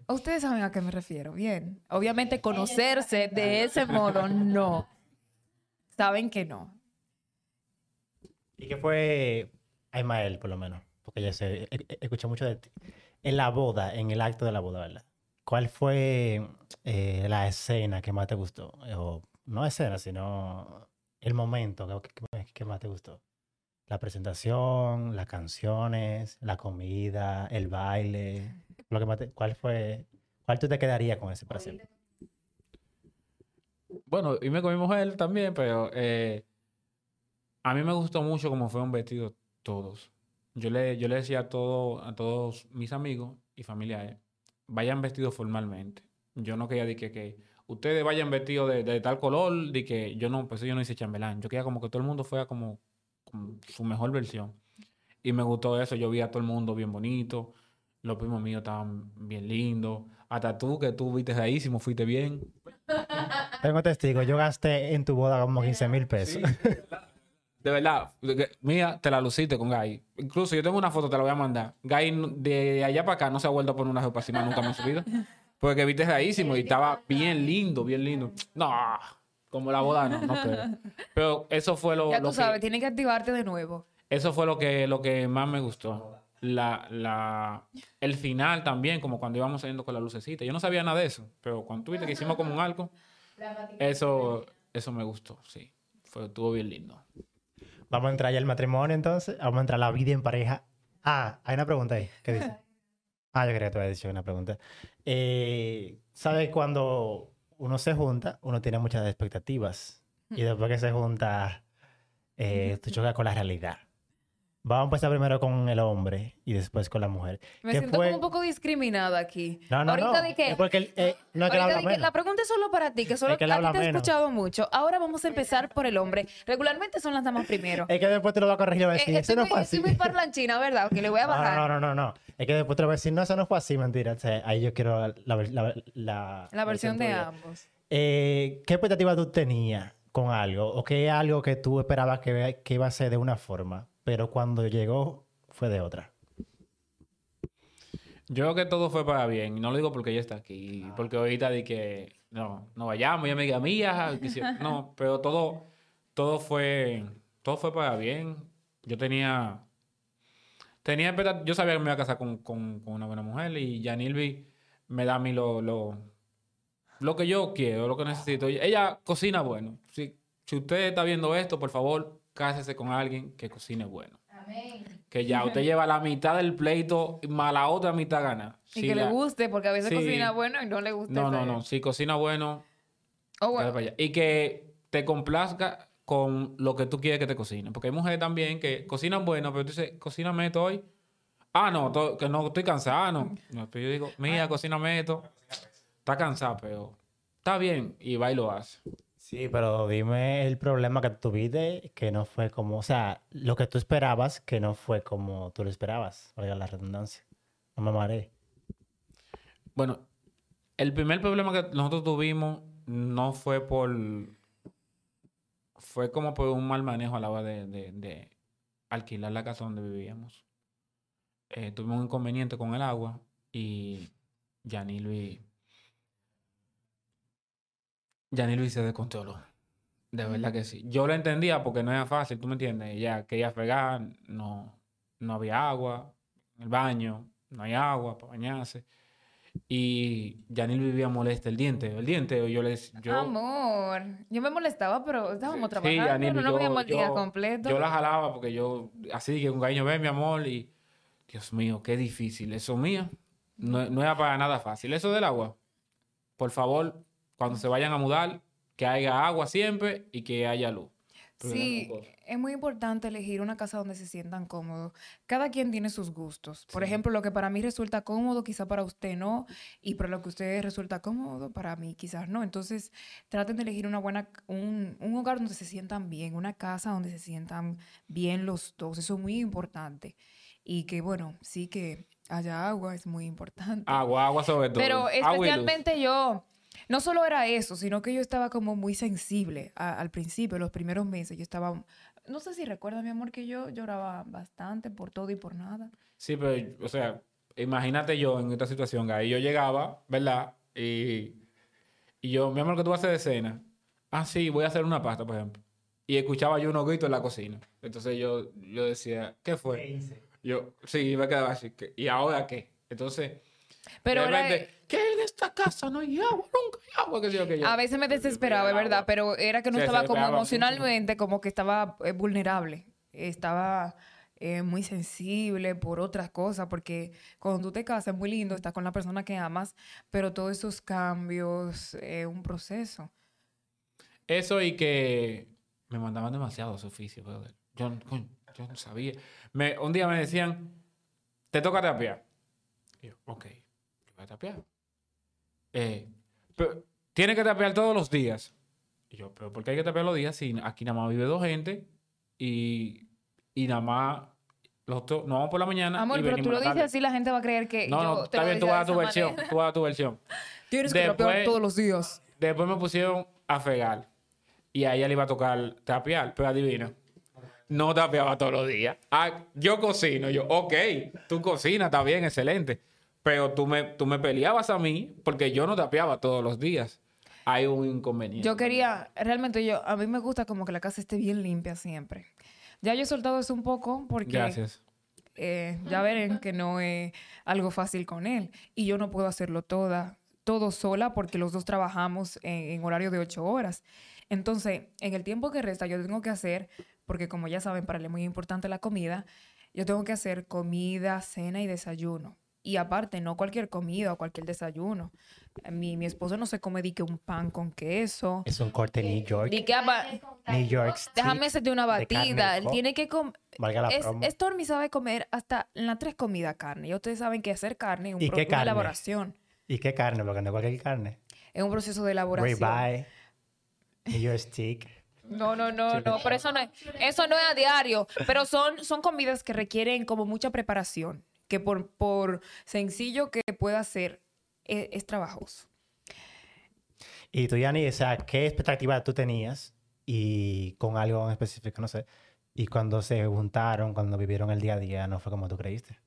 Ustedes saben a qué me refiero, bien. Obviamente conocerse de ese modo, no. Saben que no. ¿Y qué fue a Ismael, por lo menos? Porque ya sé, e- e- escuché mucho de ti. En la boda, en el acto de la boda, ¿verdad? ¿Cuál fue eh, la escena que más te gustó? O no escena, sino el momento que, más te gustó. La presentación, las canciones, la comida, el baile. Lo que más ¿Cuál fue? ¿Cuál tú te quedarías con ese para siempre? Bueno, y me con mi mujer también, pero eh, a mí me gustó mucho cómo fueron vestidos todos. Yo le, yo le decía a, todo, a todos mis amigos y familiares, vayan vestidos formalmente. Yo no quería de que, que ustedes vayan vestidos de, de tal color, de que yo no, pues yo no hice chambelán. Yo quería como que todo el mundo fuera como, como su mejor versión. Y me gustó eso, yo vi a todo el mundo bien bonito, los primos míos estaban bien lindos, hasta tú que tú viste raísimo, fuiste bien. Tengo testigo, yo gasté en tu boda como 15 mil pesos. De verdad, de mía, te la luciste con Guy. Incluso yo tengo una foto, te la voy a mandar. Guy de allá para acá no se ha vuelto a poner una ropa más nunca en su vida. Porque viste raísimo y estaba bien lindo, bien lindo. No, como la boda no, no creo. Pero eso fue lo, Ya lo tú que, sabes, tienen que activarte de nuevo. eso fue lo que, lo que más me gustó. La, la, el final también, como cuando íbamos saliendo con la lucecita. Yo no sabía nada de eso, pero cuando tuviste que hicimos como un arco, eso, eso me gustó, sí. Fue, estuvo bien lindo. Vamos a entrar ya al matrimonio entonces. Vamos a entrar a la vida en pareja. Ah, hay una pregunta ahí. ¿Qué dice? Ah, yo creía que te había dicho una pregunta. Eh, ¿Sabes cuando uno se junta, uno tiene muchas expectativas? Y después que se junta, eh, tú chocas con la realidad. Vamos a empezar primero con el hombre y después con la mujer. Me ¿Qué siento fue? como un poco discriminada aquí. No, no, Ahorita no. di que- Es porque él, eh, no es que menos. la pregunta es solo para ti, que solo Es que a ti te he escuchado mucho. Ahora vamos a empezar por el hombre. Regularmente son las damas primero. Es que después te lo va a corregir y va a Eh, decir, estoy, eso no fue muy, así. estoy muy parlanchina, ¿verdad? Que le voy a bajar. no, no, no, no. Es que después te lo voy a decir, no, eso no fue así, mentira. O sea, ahí yo quiero la, la, la, la- La versión de tuya. ambos. Eh, ¿Qué expectativa tú tenías con algo? ¿O qué es algo que tú esperabas que, que iba a ser de una forma, pero cuando llegó fue de otra? Yo creo que todo fue para bien. No lo digo porque ella está aquí. Porque ahorita di que no, no vayamos, ya me diga mía. No, pero todo, todo fue, todo fue para bien. Yo tenía, tenía yo sabía que me iba a casar con, con, con una buena mujer y Janilvi me da a mí lo, lo, lo que yo quiero, lo que necesito. Ella cocina bueno. Si, si usted está viendo esto, por favor, cásese con alguien que cocine bueno. Amén. Que ya usted lleva la mitad del pleito, más la otra mitad gana. Y que le guste, porque a veces Sí. cocina bueno y no le gusta. No, no, no. Si cocina bueno, Oh, dale bueno. para allá. Y que te complazca con lo que tú quieres que te cocine. Porque hay mujeres también que cocinan bueno, pero tú dices, cocíname esto hoy. Ah, no, to- que no estoy cansada, no. No, pero yo digo, mira, cocíname esto. Está cansada, pero está bien. Y va y lo hace. Sí, pero dime el problema que tuviste que no fue como, o sea, lo que tú esperabas que no fue como tú lo esperabas, valga la redundancia. No me mareé. Bueno, el primer problema que nosotros tuvimos no fue por. Fue como por un mal manejo a la hora de, alquilar la casa donde vivíamos. Eh, tuvimos un inconveniente con el agua y Yanilvi. Yanilvi se descontroló. De verdad que sí. Yo lo entendía porque no era fácil, tú me entiendes. Ella quería fregar, no, no había agua en el baño, no hay agua para bañarse. Y Yanil vivía molesta el diente. El diente, yo les. Yo, Amor, yo me molestaba, pero estábamos Sí, trabajando, Yanil, no yo- el día yo- completo. Yo la jalaba porque yo, así que con cariño, ven mi amor, y Dios mío, qué difícil. Eso mío, no, no era para nada fácil. Eso del agua, por favor, cuando se vayan a mudar, que haya agua siempre y que haya luz. Sí, es muy importante elegir una casa donde se sientan cómodos. Cada quien tiene sus gustos. Por Sí. ejemplo, lo que para mí resulta cómodo, quizá para usted no, y para lo que usted resulta cómodo, para mí quizás no. Entonces, traten de elegir una buena, un, un hogar donde se sientan bien, una casa donde se sientan bien los dos. Eso es muy importante. Y que, bueno, sí que haya agua es muy importante. Agua, agua sobre todo. Pero especialmente yo, no solo era eso, sino que yo estaba como muy sensible a- al principio, los primeros meses. Yo estaba, no sé si recuerdas, mi amor, que yo lloraba bastante por todo y por nada. Sí, pero, o sea, imagínate yo en esta situación, ahí yo llegaba, ¿verdad? Y, y yo, mi amor, ¿qué tú vas a hacer de cena? Ah, sí, voy a hacer una pasta, por ejemplo. Y escuchaba yo unos gritos en la cocina. Entonces yo, yo decía, ¿qué fue? Yo, sí, me quedaba así. ¿qué? ¿Y ahora qué? Entonces, Pero de era- ¿qué esta casa no hay agua? Nunca hay agua. ¿Qué sé yo, qué yo? a veces me desesperaba, es verdad, pero era que no Sí, estaba como emocionalmente, como que estaba eh, vulnerable. Estaba eh, muy sensible por otras cosas, porque cuando tú te casas es muy lindo, estás con la persona que amas, pero todos esos cambios es un proceso. Eso y que me mandaban demasiados oficios, brother. Yo, yo no sabía. Me, un día me decían, te toca tapear. Y yo, ok, voy a tapear. Eh, pero, tiene que tapear todos los días. Y yo, pero ¿por qué hay que tapear los días si aquí nada más vive dos gente y, y nada más los nos vamos por la mañana Amor, y pero tú lo dices tarde"? así, la gente va a creer que No, yo no, te está bien, tú vas a tu versión, tú vas a tu versión. Tienes que Después- rapear todos los días. Después me pusieron a fregar. Y a ella le iba a tocar tapear. Pero adivina. No tapeaba todos los días. Ah, yo cocino. Yo, ok, tú cocinas, está bien, excelente. Pero tú me, tú me peleabas a mí porque yo no tapeaba todos los días. Hay un inconveniente. Yo quería, realmente yo, a mí me gusta como que la casa esté bien limpia siempre. Ya yo he soltado eso un poco porque Gracias. eh, ya verán que no es algo fácil con él. Y yo no puedo hacerlo toda, todo sola porque los dos trabajamos en, en horario de ocho horas. Entonces, en el tiempo que resta, yo tengo que hacer, porque como ya saben, para él es muy importante la comida, yo tengo que hacer comida, cena y desayuno. Y aparte, no cualquier comida o cualquier desayuno. Mi, mi esposo no se come di que un pan con queso. Es un corte New York. Di que apa- New York déjame hacerte una batida. Él tiene que comer. Valga la Es. Stormy sabe comer hasta en las tres comidas carne. Y ustedes saben que hacer carne es un ¿Y qué carne? elaboración. ¿Y qué carne? Porque no es cualquier carne. Es un proceso de elaboración. Ribeye, New York Stick. No, no, no, no, pero eso no es, eso no es a diario. Pero son, son comidas que requieren como mucha preparación. Que por, por sencillo que pueda ser, es, es trabajoso. Y tú, Yanni, o sea, ¿qué expectativa tú tenías? Y con algo en específico, no sé. Y cuando se juntaron, cuando vivieron el día a día, no fue como tú creíste.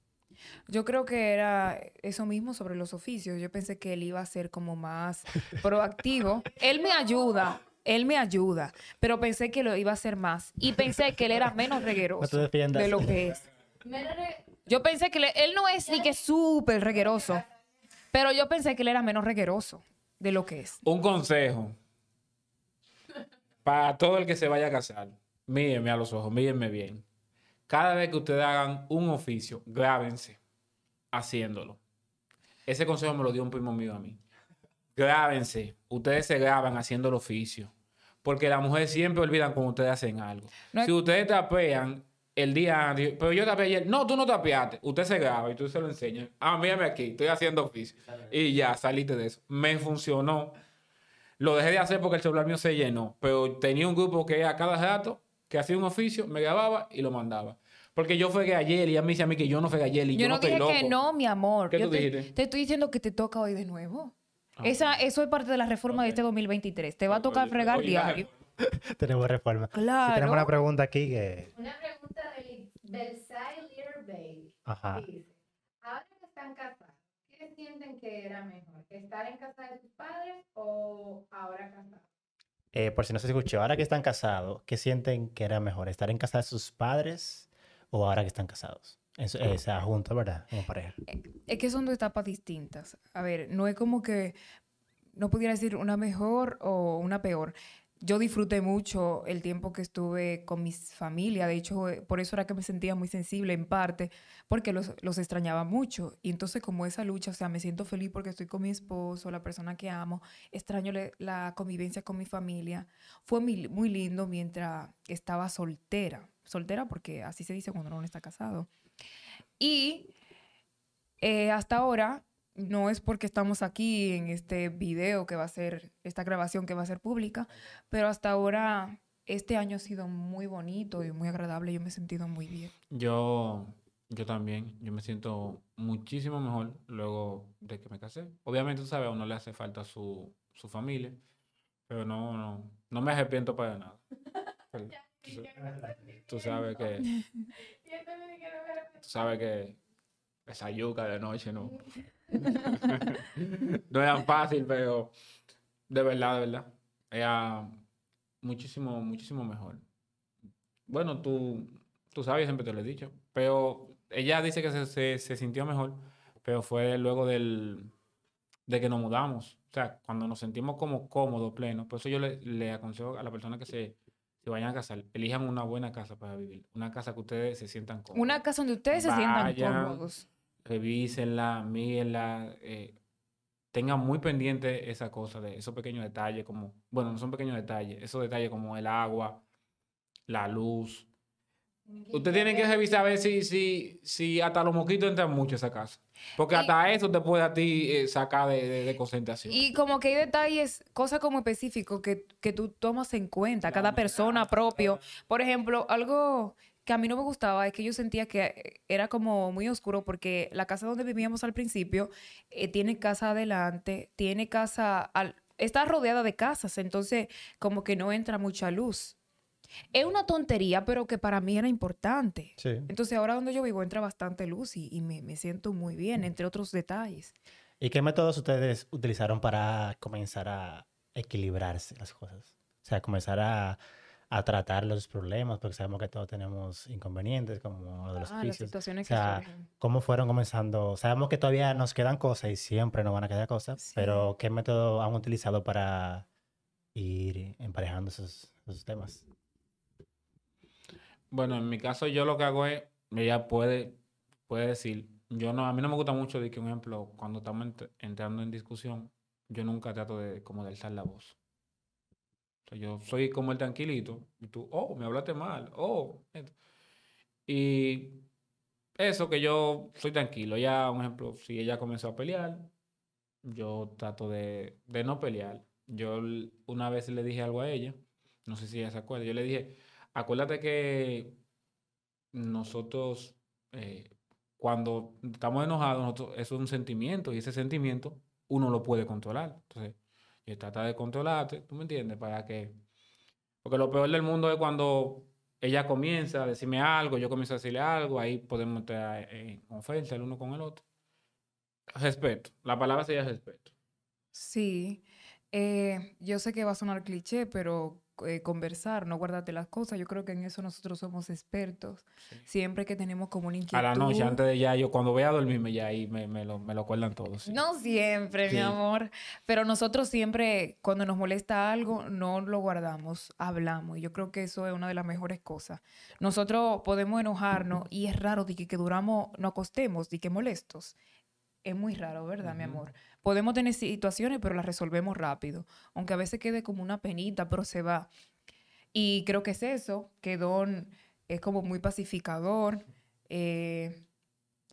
Yo creo que era eso mismo sobre los oficios. Yo pensé que él iba a ser como más proactivo. Él me ayuda, él me ayuda, pero pensé que lo iba a hacer más. Y pensé que él era menos No regueroso defiendas. de lo que es. Yo pensé que le- él no es ni que súper regueroso, pero yo pensé que él era menos regueroso de lo que es. Un consejo. Para todo el que se vaya a casar. Mírenme a los ojos, mírenme bien. Cada vez que ustedes hagan un oficio, grábense haciéndolo. Ese consejo me lo dio un primo mío a mí. Grábense. Ustedes se graban haciendo el oficio. Porque las mujeres siempre olvidan cuando ustedes hacen algo. No es- Si ustedes tapean el día antes, pero yo tapeé ayer. No, tú no tapeaste. Usted se graba y tú se lo enseñas. Ah, mírame aquí, estoy haciendo oficio. Y ya, saliste de eso. Me funcionó. Lo dejé de hacer porque el celular mío se llenó. Pero tenía un grupo que a cada rato, que hacía un oficio, me grababa y lo mandaba. Porque yo fregué ayer y ella me dice a mí que yo no fregué ayer y yo, Yo no estoy dije loco. que no, mi amor. ¿Qué Yo tú te, dijiste? te estoy diciendo que te toca hoy de nuevo. Ah, Esa, eso es parte de la reforma de este 2023. Te va a tocar fregar diario. Tenemos reforma. Sí, Claro. tenemos una pregunta aquí que... Una pregunta del Versailles Little Baby. Ajá. Dice, ahora que están casados, ¿qué sienten que era mejor? ¿Estar en casa de sus padres o ahora casados? Eh, por si no se escuchó, ahora que están casados, ¿qué sienten que era mejor? ¿Estar en casa de sus padres o ahora que están casados? Es- Esa junta, ¿verdad? Como pareja. Es que son dos etapas distintas. A ver, no es como que no pudiera decir una mejor o una peor. Yo disfruté mucho el tiempo que estuve con mis familia. De hecho, eh, por eso era que me sentía muy sensible en parte, porque los, los extrañaba mucho. Y entonces, como esa lucha, o sea, me siento feliz porque estoy con mi esposo, la persona que amo. Extraño la convivencia con mi familia. Fue muy, lindo mientras estaba soltera. Soltera porque así se dice cuando uno no está casado. Y eh, hasta ahora, no es porque estamos aquí en este video que va a ser, esta grabación que va a ser pública, pero hasta ahora este año ha sido muy bonito y muy agradable. Yo me he sentido muy bien. Yo, yo también, yo me siento muchísimo mejor luego de que me casé. Obviamente, tú sabes, a uno le hace falta su, su familia, pero no, no, no me arrepiento para nada. Tú sabes que, tú sabes que esa yuca de noche no, no tan fácil, pero de verdad, de verdad, era muchísimo, muchísimo mejor. Bueno, tú, tú sabes, siempre te lo he dicho, pero ella dice que se, se, se sintió mejor, pero fue luego del, de que nos mudamos. O sea, cuando nos sentimos como cómodos, plenos. Por eso yo le, le aconsejo a la persona que se, se vayan a casar, elijan una buena casa para vivir. Una casa que ustedes se sientan cómodos. Una casa donde ustedes se sientan cómodos. Revísenla, mírenla, eh, tengan muy pendiente esa cosa de esos pequeños detalles, como, bueno, no son pequeños detalles, esos detalles como el agua, la luz. Usted tiene que revisar a ver si, si, si hasta los mosquitos entran mucho a esa casa. Porque Y- hasta eso te puede a ti eh, sacar de, de- de concentración. Y como que hay detalles, cosas como específicos que, que tú tomas en cuenta, cada persona propio. Por ejemplo, algo que a mí no me gustaba es que yo sentía que era como muy oscuro porque la casa donde vivíamos al principio eh, tiene casa adelante, tiene casa, al, está rodeada de casas, entonces como que no entra mucha luz. Es una tontería, pero que para mí era importante. Sí. Entonces ahora donde yo vivo entra bastante luz y, y me, me siento muy bien, entre otros detalles. ¿Y qué métodos ustedes utilizaron para comenzar a equilibrarse las cosas? O sea, comenzar a, a tratar los problemas, porque sabemos que todos tenemos inconvenientes, como lo de los Ah, las situaciones O sea, que surgen. ¿Cómo fueron comenzando? Sabemos que todavía nos quedan cosas y siempre nos van a quedar cosas, Sí. pero ¿qué método han utilizado para ir emparejando esos, esos temas? Bueno, en mi caso yo lo que hago es, ella puede, puede decir, yo no, a mí no me gusta mucho de que, un ejemplo, cuando estamos ent- entrando en discusión, yo nunca trato de como de alzar la voz. Yo soy como el tranquilito, y tú, oh, me hablaste mal, oh. Y eso que yo soy tranquilo, ya, un ejemplo, si ella comenzó a pelear, yo trato de, de no pelear. Yo una vez le dije algo a ella, no sé si ella se acuerda, yo le dije, acuérdate que nosotros, eh, cuando estamos enojados, nosotros, es un sentimiento y ese sentimiento uno lo puede controlar. Entonces, yo trata de controlarte, ¿tú me entiendes? Para que... Porque lo peor del mundo es cuando ella comienza a decirme algo, yo comienzo a decirle algo, ahí podemos entrar en ofensa el uno con el otro. Respeto. La palabra sería respeto. Sí, eh, yo sé que va a sonar cliché, pero eh, conversar, no guardarte las cosas, yo creo que en eso nosotros somos expertos. Sí. Siempre que tenemos como una A la noche, inquietud. antes de ya, yo cuando voy a dormirme, ya ahí me, me lo, me lo acuerdan todos. sí. No siempre, Sí. mi amor, pero nosotros siempre, cuando nos molesta algo, no lo guardamos, hablamos. Y yo creo que eso es una de las mejores cosas. Nosotros podemos enojarnos y es raro de que, que duramos, nos acostemos, de que molestos. Es muy raro, ¿verdad, mi amor? Podemos tener situaciones, pero las resolvemos rápido. Aunque a veces quede como una penita, pero se va. Y creo que es eso, que Don es como muy pacificador. eh,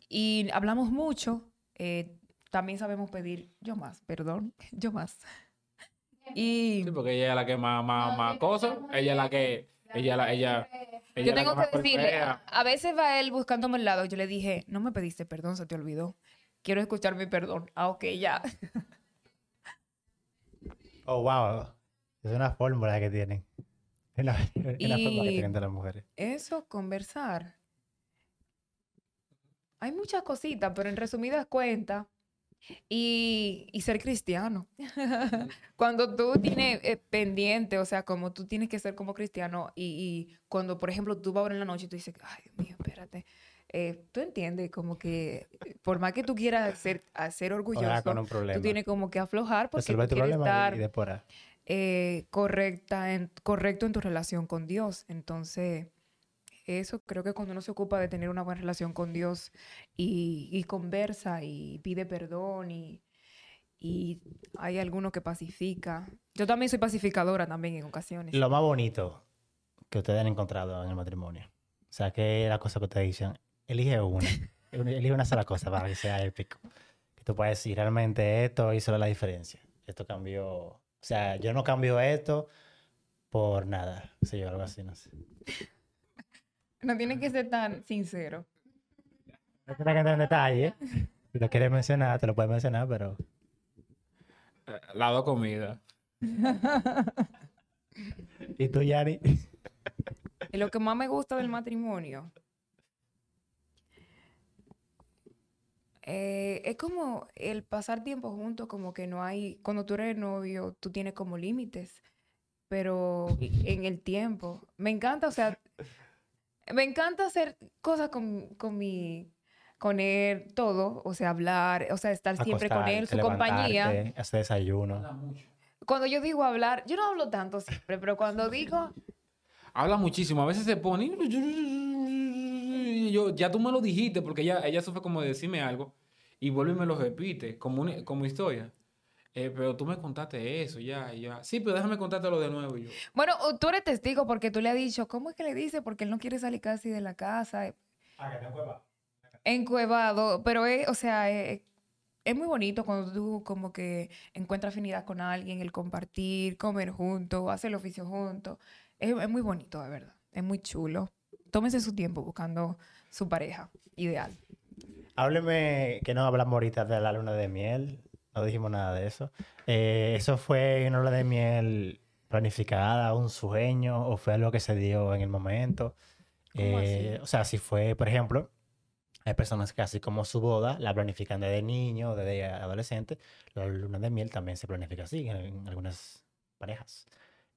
y hablamos mucho. eh, también sabemos pedir yo más, perdón, yo más. Y Sí, porque ella es la que más, cosas. Ella es la que, ella, la, ella, ella yo tengo más que decirle, a veces va él buscándome el lado. Yo le dije, no me pediste perdón, se te olvidó. Quiero escuchar mi perdón. Ah, ok, ya. Oh, wow. Es una fórmula que tienen. Es una, es fórmula que tienen de las mujeres. Eso, conversar. Hay muchas cositas, pero en resumidas cuentas, y, y ser cristiano. cuando tú tienes eh, pendiente, o sea, como tú tienes que ser como cristiano, y, y cuando, por ejemplo, tú vas a orar en la noche y tú dices, ay, Dios mío, espérate, eh, tú entiendes, como que eh, por más que tú quieras ser, Ahora orgulloso, con un tú tienes como que aflojar porque tú quieres estar eh, correcta en, correcto en tu relación con Dios. Entonces, eso creo que cuando uno se ocupa de tener una buena relación con Dios y, y conversa y pide perdón y, y hay alguno que pacifica. Yo también soy pacificadora también en ocasiones. Lo más bonito que ustedes han encontrado en el matrimonio. O sea, que la cosa que ustedes dicen, elige una. elige una sola cosa para que sea épico. Que tú puedes decir, realmente esto hizo la diferencia. Esto cambió. O sea, yo no cambio esto por nada. O sea, yo algo así, no sé. No tiene que ser tan sincero. No tienes que entrar en detalle. Si lo quieres mencionar, te lo puedes mencionar, pero Eh, La dos comidas. ¿Y tú, Yari? Y lo que más me gusta del matrimonio eh, es como el pasar tiempo juntos, como que no hay, cuando tú eres novio, tú tienes como límites, pero en el tiempo. Me encanta, o sea, me encanta hacer cosas con, con mi, con él, todo, o sea, hablar, o sea, estar siempre con él, su compañía. Hacer desayuno. Cuando yo digo hablar, yo no hablo tanto siempre, pero cuando digo, Habla muchísimo. A veces se pone. Yo, ya tú me lo dijiste, porque ella, ella sufre como de decirme algo y vuelve y me lo repite como, una- como historia. Eh, pero tú me contaste eso, ya, y ya. Sí, pero déjame contártelo de nuevo. Yo, Bueno, tú eres testigo porque tú le has dicho, ¿cómo es que le dice? Porque él no quiere salir casi de la casa, encuevado, pero es, o sea, es, es muy bonito cuando tú como que encuentras afinidad con alguien, el compartir, comer juntos, hacer el oficio juntos. Es, es muy bonito, de verdad. Es muy chulo. Tómese su tiempo buscando su pareja ideal. Hábleme, que no hablamos ahorita de la luna de miel, no dijimos nada de eso. Eh, ¿Eso fue una luna de miel planificada, un sueño, o fue algo que se dio en el momento? Eh, o sea, si fue, por ejemplo, hay personas que así como su boda la planifican desde niño, desde adolescente, la luna de miel también se planifica así en, en algunas parejas.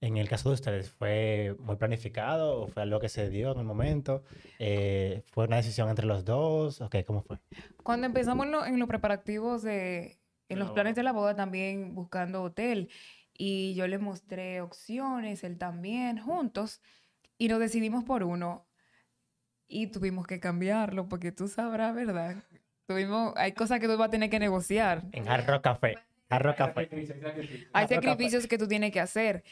En el caso de ustedes, ¿fue muy planificado o fue algo que se dio en el momento? Eh, ¿Fue una decisión entre los dos? Ok, ¿cómo fue? Cuando empezamos en, lo- en los preparativos de, en los la planes de la boda también buscando hotel y yo le mostré opciones, él también, juntos, y nos decidimos por uno y tuvimos que cambiarlo porque tú sabrás, ¿verdad? Tuvimos, hay cosas que tú vas a tener que negociar. En Hard Rock Café. Hard Rock Café. Hay sacrificios que tú tienes que hacer.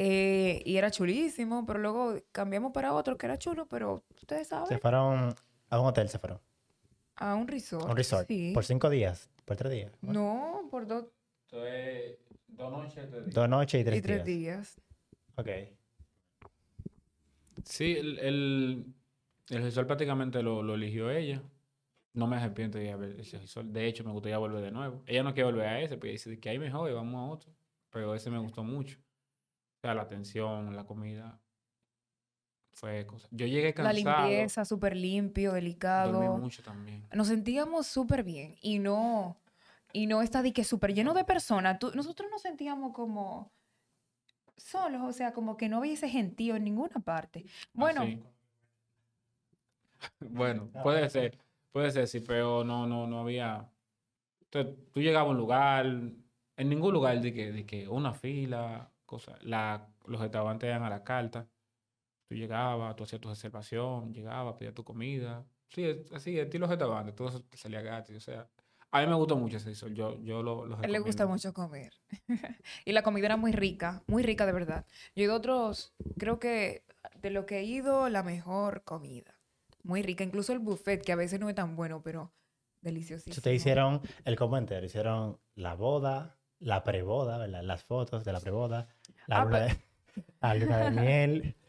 Eh, y era chulísimo, pero luego cambiamos para otro que era chulo, pero ustedes Se saben, fueron a un hotel, se fueron. a un resort. Un resort. Sí. Por cinco días, por tres días. ¿no? No, por dos Entonces, dos noches, tres días. Dos noches y tres, y tres días. días. Ok. Sí, el, el, el resort prácticamente lo, lo eligió ella. No me arrepiento de ir a ver ese resort. De hecho, me gustaría volver de nuevo. Ella no quiere volver a ese, porque dice que hay mejor y vamos a otro. Pero ese me gustó mucho. Sea, la atención, la comida. Fue cosa. Yo llegué La cansado. limpieza, súper limpio, Dormí delicado. mucho también. Nos sentíamos súper bien y no, y no está de que súper lleno de personas. Tú- nosotros nos sentíamos como solos, o sea, como que no había ese gentío en ninguna parte. Bueno, Así. bueno, puede ser, puede ser, sí, pero no, no, no había. Entonces, tú llegabas a un lugar, en ningún lugar de que, de que una fila, cosas. La, los restaurantes dan a la carta. Tú llegabas, tú hacías tu reservación, llegabas, pedías tu comida. Sí, así, estilo restaurante, todo eso te salía gratis. O sea, a mí me gustó mucho ese resort, Yo, yo lo, lo a él le gusta mucho comer. y la comida era muy rica, muy rica de verdad. Yo he ido a otros, creo que de lo que he ido, la mejor comida. Muy rica, incluso el buffet, que a veces no es tan bueno, pero deliciosísimo. Ustedes hicieron el combo entero. Hicieron la boda, la preboda, ¿verdad? Las fotos de la preboda, la Ah, de, la luna de miel.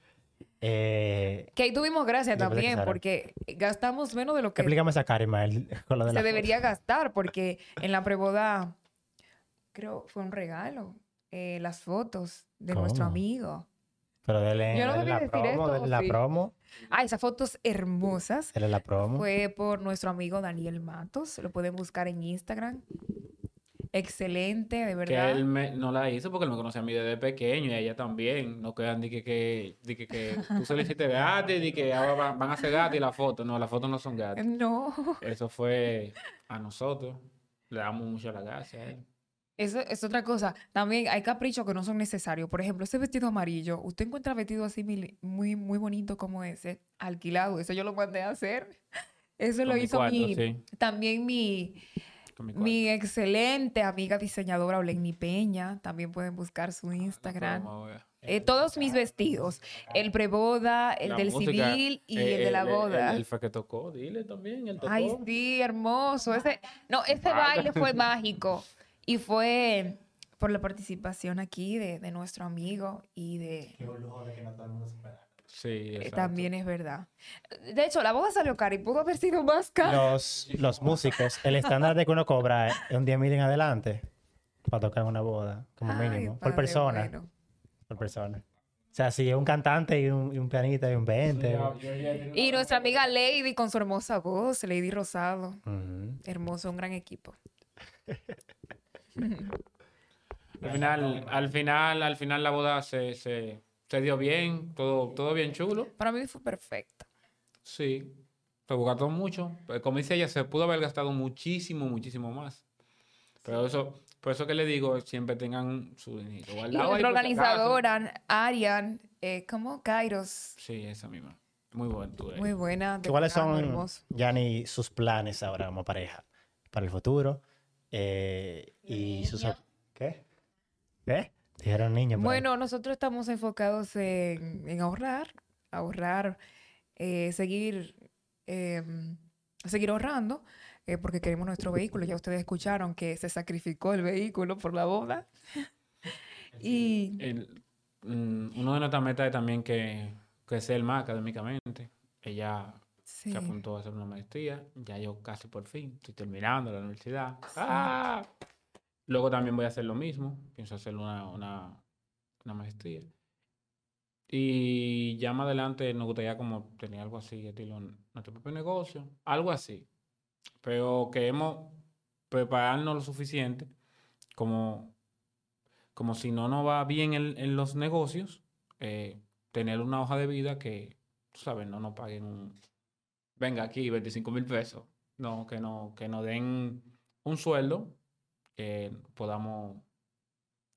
Eh, Que ahí tuvimos gracia también, porque gastamos menos de lo que explícame esa cara, Ismael, con lo de se la foto. debería gastar, porque en la preboda, creo, fue un regalo. eh, las fotos de nuestro amigo. Pero dele, Yo no dele la decir promo, esto, dele ¿o la promo, Ah, esas fotos hermosas. dele la promo. Fue por nuestro amigo Daniel Matos. Lo pueden buscar en Instagram. Excelente, de Que verdad. él me- no la hizo porque él me conoce a mí desde pequeño y a ella también. No quedan de que, que, de que, que tú se le hiciste gratis, de que ahora van, a hacer gratis la foto. No, las fotos no son gratis. No, Eso fue a nosotros. Le damos mucho las gracias a él. eso es otra cosa. También hay caprichos que no son necesarios. Por ejemplo, ese vestido amarillo, usted encuentra vestido así muy, muy bonito como ese, alquilado. Eso yo lo mandé a hacer. Eso lo mi hizo cuarto, mi, sí, también mi, mi cuarto. mi excelente amiga diseñadora Oleni Peña. También pueden buscar su No Instagram. Eh, todos mis vestidos, el preboda, el La del música, civil y eh, el de la boda. Él fue que tocó, dile también, él tocó. Ay, sí, hermoso. Ese, no, ese baile fue mágico y fue por la participación aquí de, de nuestro amigo y de... Qué lujo de que no todo el mundo se pueda. Sí, eh, exacto. también es verdad. De hecho, la boda salió cara y pudo haber sido más cara. Los, los músicos, el estándar de que uno cobra es un 10 mil en adelante para tocar en una boda, como Ay, mínimo, por persona. bueno. Por persona. O sea, si es un cantante y un, y un pianista y un 20. Y nuestra amiga Lady con su hermosa voz, Lady Rosado. Hermoso, un gran equipo. Al final, al final, al final la boda se, se, se dio bien, todo, todo bien chulo. Para mí fue perfecta. Sí, se gastó mucho. Pero como dice ella, se pudo haber gastado muchísimo, muchísimo más. Pero eso, por eso que le digo, siempre tengan su dinero Y nuestra organizadora, Arian, eh, ¿cómo? Kairos. Sí, esa misma. Muy buen tú. Muy buena. ¿Cuáles son. Yanni, sus planes ahora como pareja para el futuro? Eh, y sus... ¿Qué? ¿Qué? Dijeron niños. por ahí. Bueno, nosotros estamos enfocados en, en ahorrar, ahorrar, eh, seguir, em, seguir ahorrando, eh, porque queremos nuestro vehículo. Ya ustedes escucharon que se sacrificó el vehículo por la boda. Y El- mm, uno de nuestras metas es también que, que sea el más académicamente. Ella sí, se apuntó a hacer una maestría. Ya yo casi por fin estoy terminando la universidad. ¡Ah! Luego también voy a hacer lo mismo. Pienso hacer una, una, una maestría. Y ya más adelante nos gustaría como tener algo así, estilo nuestro propio negocio. Algo así. Pero queremos prepararnos lo suficiente como, como si no nos va bien en, en los negocios, eh, tener una hoja de vida que, tú sabes, no nos paguen un, venga aquí, 25 mil pesos. No, que no, que nos den un sueldo que podamos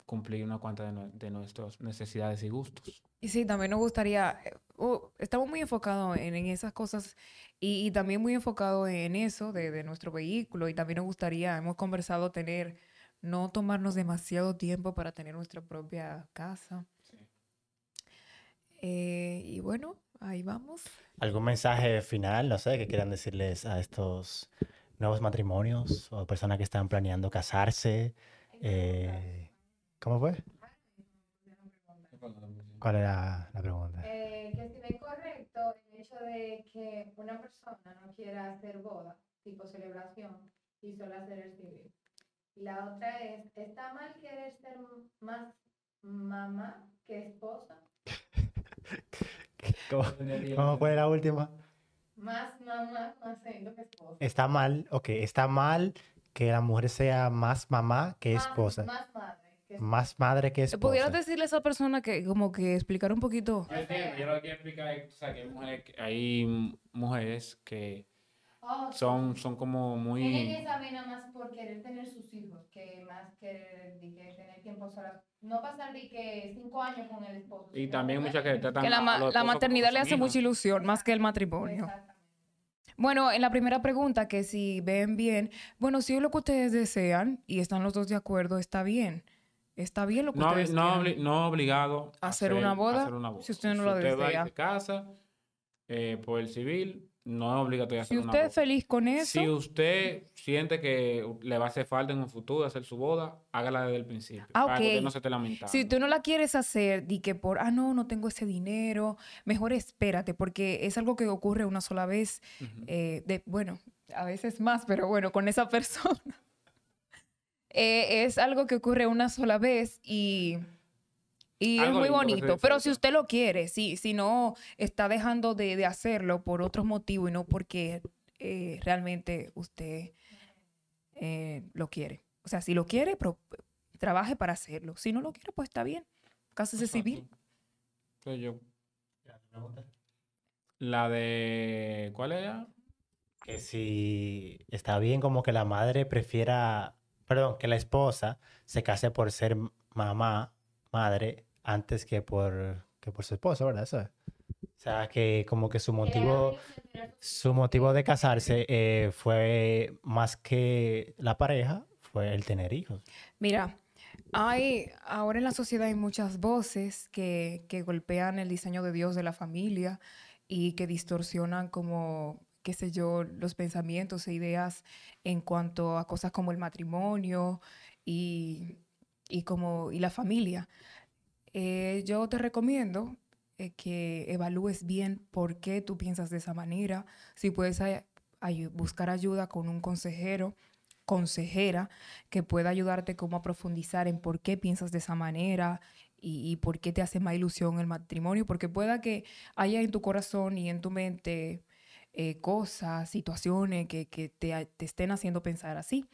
cumplir una cuanta de, nue- de nuestras necesidades y gustos. y sí, también nos gustaría, eh, uh, estamos muy enfocados en, en esas cosas y, y también muy enfocados en eso de, de nuestro vehículo y también nos gustaría, hemos conversado tener, no tomarnos demasiado tiempo para tener nuestra propia casa. Eh, y bueno, ahí vamos. ¿Algún mensaje final, no sé, que quieran decirles a estos nuevos matrimonios o personas que están planeando casarse? Eh, ¿Cómo fue? ¿Cuál era la pregunta? Eh, que si ven correcto el hecho de que una persona no quiera hacer boda, tipo celebración, y solo hacer el civil. Y la otra es, ¿está mal querer ser más mamá que esposa? ¿Cómo, cómo fue la última? Más mamá, más siendo que esposa. Está mal, ok, está mal que la mujer sea más mamá que Más- esposa. Más, madre que esposa. Más madre que esposa. ¿Pudieras decirle a esa persona que como que explicar un poquito? Yo entiendo, yo lo que quiero explicar es o sea, que hay mujeres, que- hay mujeres que Oh, son, son como Tienen muy... esa vena más por querer tener sus hijos que más que, de que tener tiempo sola. No pasar de que cinco años con el esposo. Y también muchas que tratan Que la, la maternidad le hace mucha ilusión, más que el matrimonio. Exactamente. Bueno, en la primera pregunta, que si ven bien, bueno, si es lo que ustedes desean y están los dos de acuerdo, está bien. Está bien lo que No, ustedes no, obli- no obligado a ¿Hacer una boda? hacer una boda. Si usted no lo usted va desea. se casa eh, por el civil, no es obligatorio hacer Si usted es feliz con eso, Si usted siente que le va a hacer falta en un futuro hacer su boda, hágala desde el principio. Ah, Para que no se esté lamentando. si tú no la quieres hacer, di que por, ah, no, no tengo ese dinero, mejor espérate, porque es algo que ocurre una sola vez. Eh, de, bueno, a veces más, pero bueno, con esa persona. Eh, es algo que ocurre una sola vez y, y es muy bonito. Pero si usted lo quiere, si, si no está dejando de, de hacerlo por otros motivos y no porque eh, realmente usted eh, lo quiere. O sea, si lo quiere, pro- trabaje para hacerlo. Si no lo quiere, pues está bien. Cásese civil. Entonces yo... La de... ¿Cuál era? Que si está bien como que la madre prefiera, perdón, que la esposa se case por ser mamá, madre, antes que por, que por su esposo, ¿verdad? Eso es. O sea, que como que su motivo, su motivo de casarse eh, fue más que la pareja, fue el tener hijos. Mira, hay, ahora en la sociedad hay muchas voces que, que golpean el diseño de Dios de la familia y que distorsionan como, qué sé yo, los pensamientos e ideas en cuanto a cosas como el matrimonio y, y como, y la familia. Eh, yo te recomiendo eh, que evalúes bien por qué tú piensas de esa manera, si puedes ay- buscar ayuda con un consejero, consejera, que pueda ayudarte como a profundizar en por qué piensas de esa manera y, y por qué te hace más ilusión el matrimonio, porque pueda que haya en tu corazón y en tu mente eh, cosas, situaciones que, que te, te estén haciendo pensar así.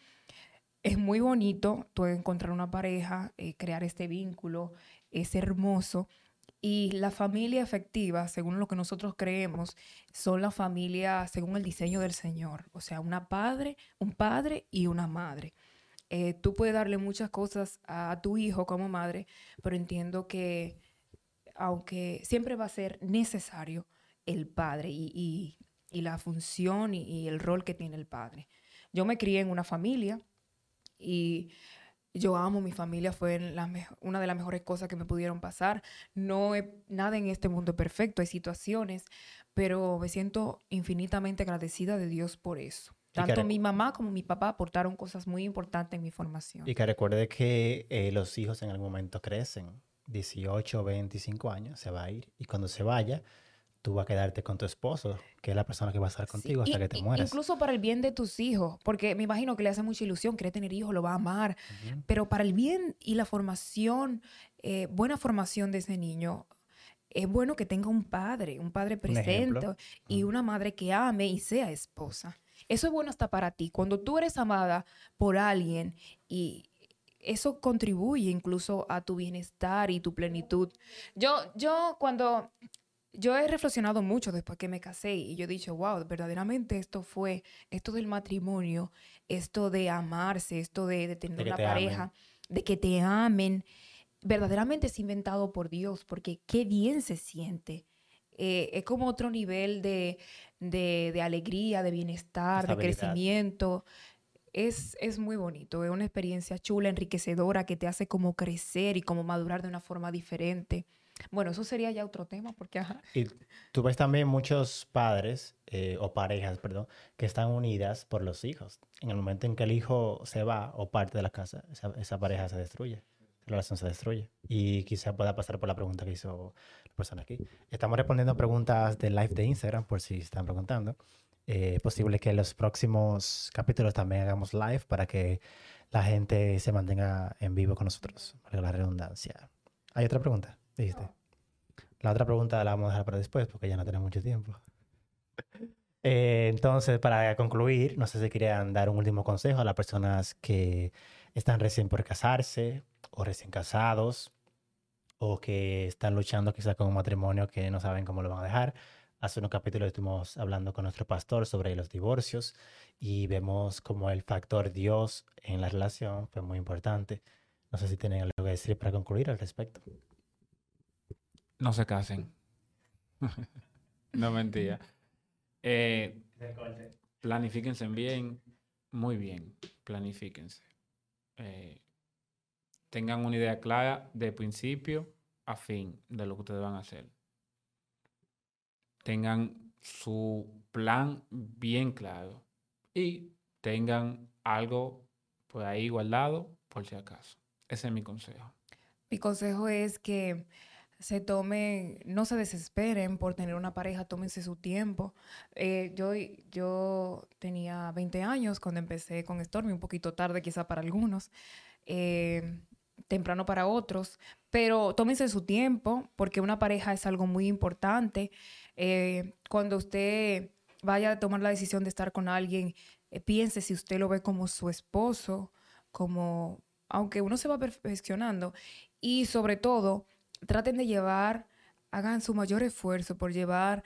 Es muy bonito tú encontrar una pareja, eh, crear este vínculo, es hermoso. Y la familia efectiva, según lo que nosotros creemos, son la familia según el diseño del Señor. O sea, una padre, un padre y una madre. Eh, tú puedes darle muchas cosas a tu hijo como madre, pero entiendo que aunque siempre va a ser necesario el padre y, y- la función y el rol que tiene el padre. Yo me crié en una familia y yo amo mi familia, fue la una de las mejores cosas que me pudieron pasar. No he- nada en este mundo es perfecto, hay situaciones, pero me siento infinitamente agradecida de Dios por eso. Tanto mi mamá como mi papá aportaron cosas muy importantes en mi formación. Y que recuerde que eh, los hijos en algún momento crecen, 18, 25 años, se va a ir. Y cuando se vaya, tú vas a quedarte con tu esposo, que es la persona que va a estar Sí, contigo hasta y- que te mueras. Incluso para el bien de tus hijos, porque me imagino que le hace mucha ilusión, quiere tener hijos, lo va a amar, pero para el bien y la formación, eh, buena formación de ese niño, es bueno que tenga un padre, un padre Un presente y una madre que ame y sea esposa. Eso es bueno hasta para ti. Cuando tú eres amada por alguien y eso contribuye incluso a tu bienestar y tu plenitud. Yo, yo cuando yo he reflexionado mucho después que me casé y yo he dicho, wow, verdaderamente esto fue, esto del matrimonio, esto de amarse, esto de, de tener De una te amen. pareja, de que te amen, verdaderamente es inventado por Dios, porque qué bien se siente. Eh, es como otro nivel de, de- alegría, de bienestar, de crecimiento. Es, es muy bonito, es una experiencia chula, enriquecedora, que te hace como crecer y como madurar de una forma diferente. Bueno, eso sería ya otro tema, porque ajá, Y tú ves también muchos padres eh, o parejas, perdón, que están unidas por los hijos. En el momento en que el hijo se va o parte de la casa, esa, esa pareja se destruye, la relación se destruye. Y quizá pueda pasar por la pregunta que hizo la persona aquí. Estamos respondiendo preguntas del live de Instagram, por si están preguntando. Eh, es posible que en los próximos capítulos también hagamos live para que la gente se mantenga en vivo con nosotros, la redundancia. ¿Hay otra pregunta? Dijiste. La otra pregunta la vamos a dejar para después porque ya no tenemos mucho tiempo. Eh, entonces, para concluir, no sé si querían dar un último consejo a las personas que están recién por casarse o recién casados o que están luchando quizás con un matrimonio que no saben cómo lo van a dejar. Hace unos capítulos estuvimos hablando con nuestro pastor sobre los divorcios y vemos como el factor Dios en la relación fue muy importante. No sé si tienen algo que decir para concluir al respecto. No se casen. no mentira. Eh, planifíquense bien, muy bien. Planifíquense. Eh, tengan una idea clara de principio a fin de lo que ustedes van a hacer. Tengan su plan bien claro y tengan algo por ahí guardado por si acaso. Ese es mi consejo. Mi consejo es que se tomen, no se desesperen por tener una pareja, tómense su tiempo. Eh, yo, yo tenía 20 años cuando empecé con Stormy, un poquito tarde quizá para algunos, eh, temprano para otros, pero tómense su tiempo porque una pareja es algo muy importante. Eh, cuando usted vaya a tomar la decisión de estar con alguien, piense si usted lo ve como su esposo, como, aunque uno se va perfeccionando, y sobre todo, traten de llevar, hagan su mayor esfuerzo por llevar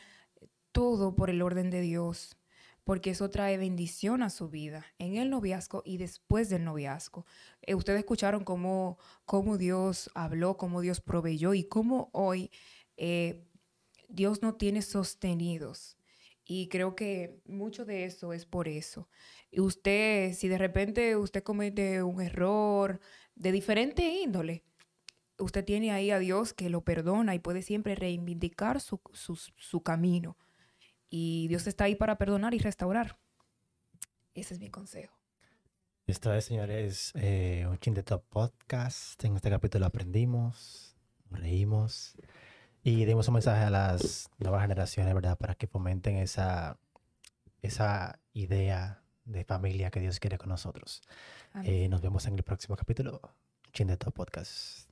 todo por el orden de Dios, porque eso trae bendición a su vida, en el noviazgo y después del noviazgo. Eh, ustedes escucharon cómo, cómo Dios habló, cómo Dios proveyó y cómo hoy eh, Dios no tiene sostenidos. Y creo que mucho de eso es por eso. Y usted, si de repente usted comete un error de diferente índole, usted tiene ahí a Dios que lo perdona y puede siempre reivindicar su, su, su camino. Y Dios está ahí para perdonar y restaurar. Ese es mi consejo. Esto es, señores, eh, un chin de top podcast. En este capítulo aprendimos, reímos y dimos un mensaje a las nuevas generaciones, ¿verdad? Para que fomenten esa, esa idea de familia que Dios quiere con nosotros. Eh, nos vemos en el próximo capítulo. Chin de top podcast.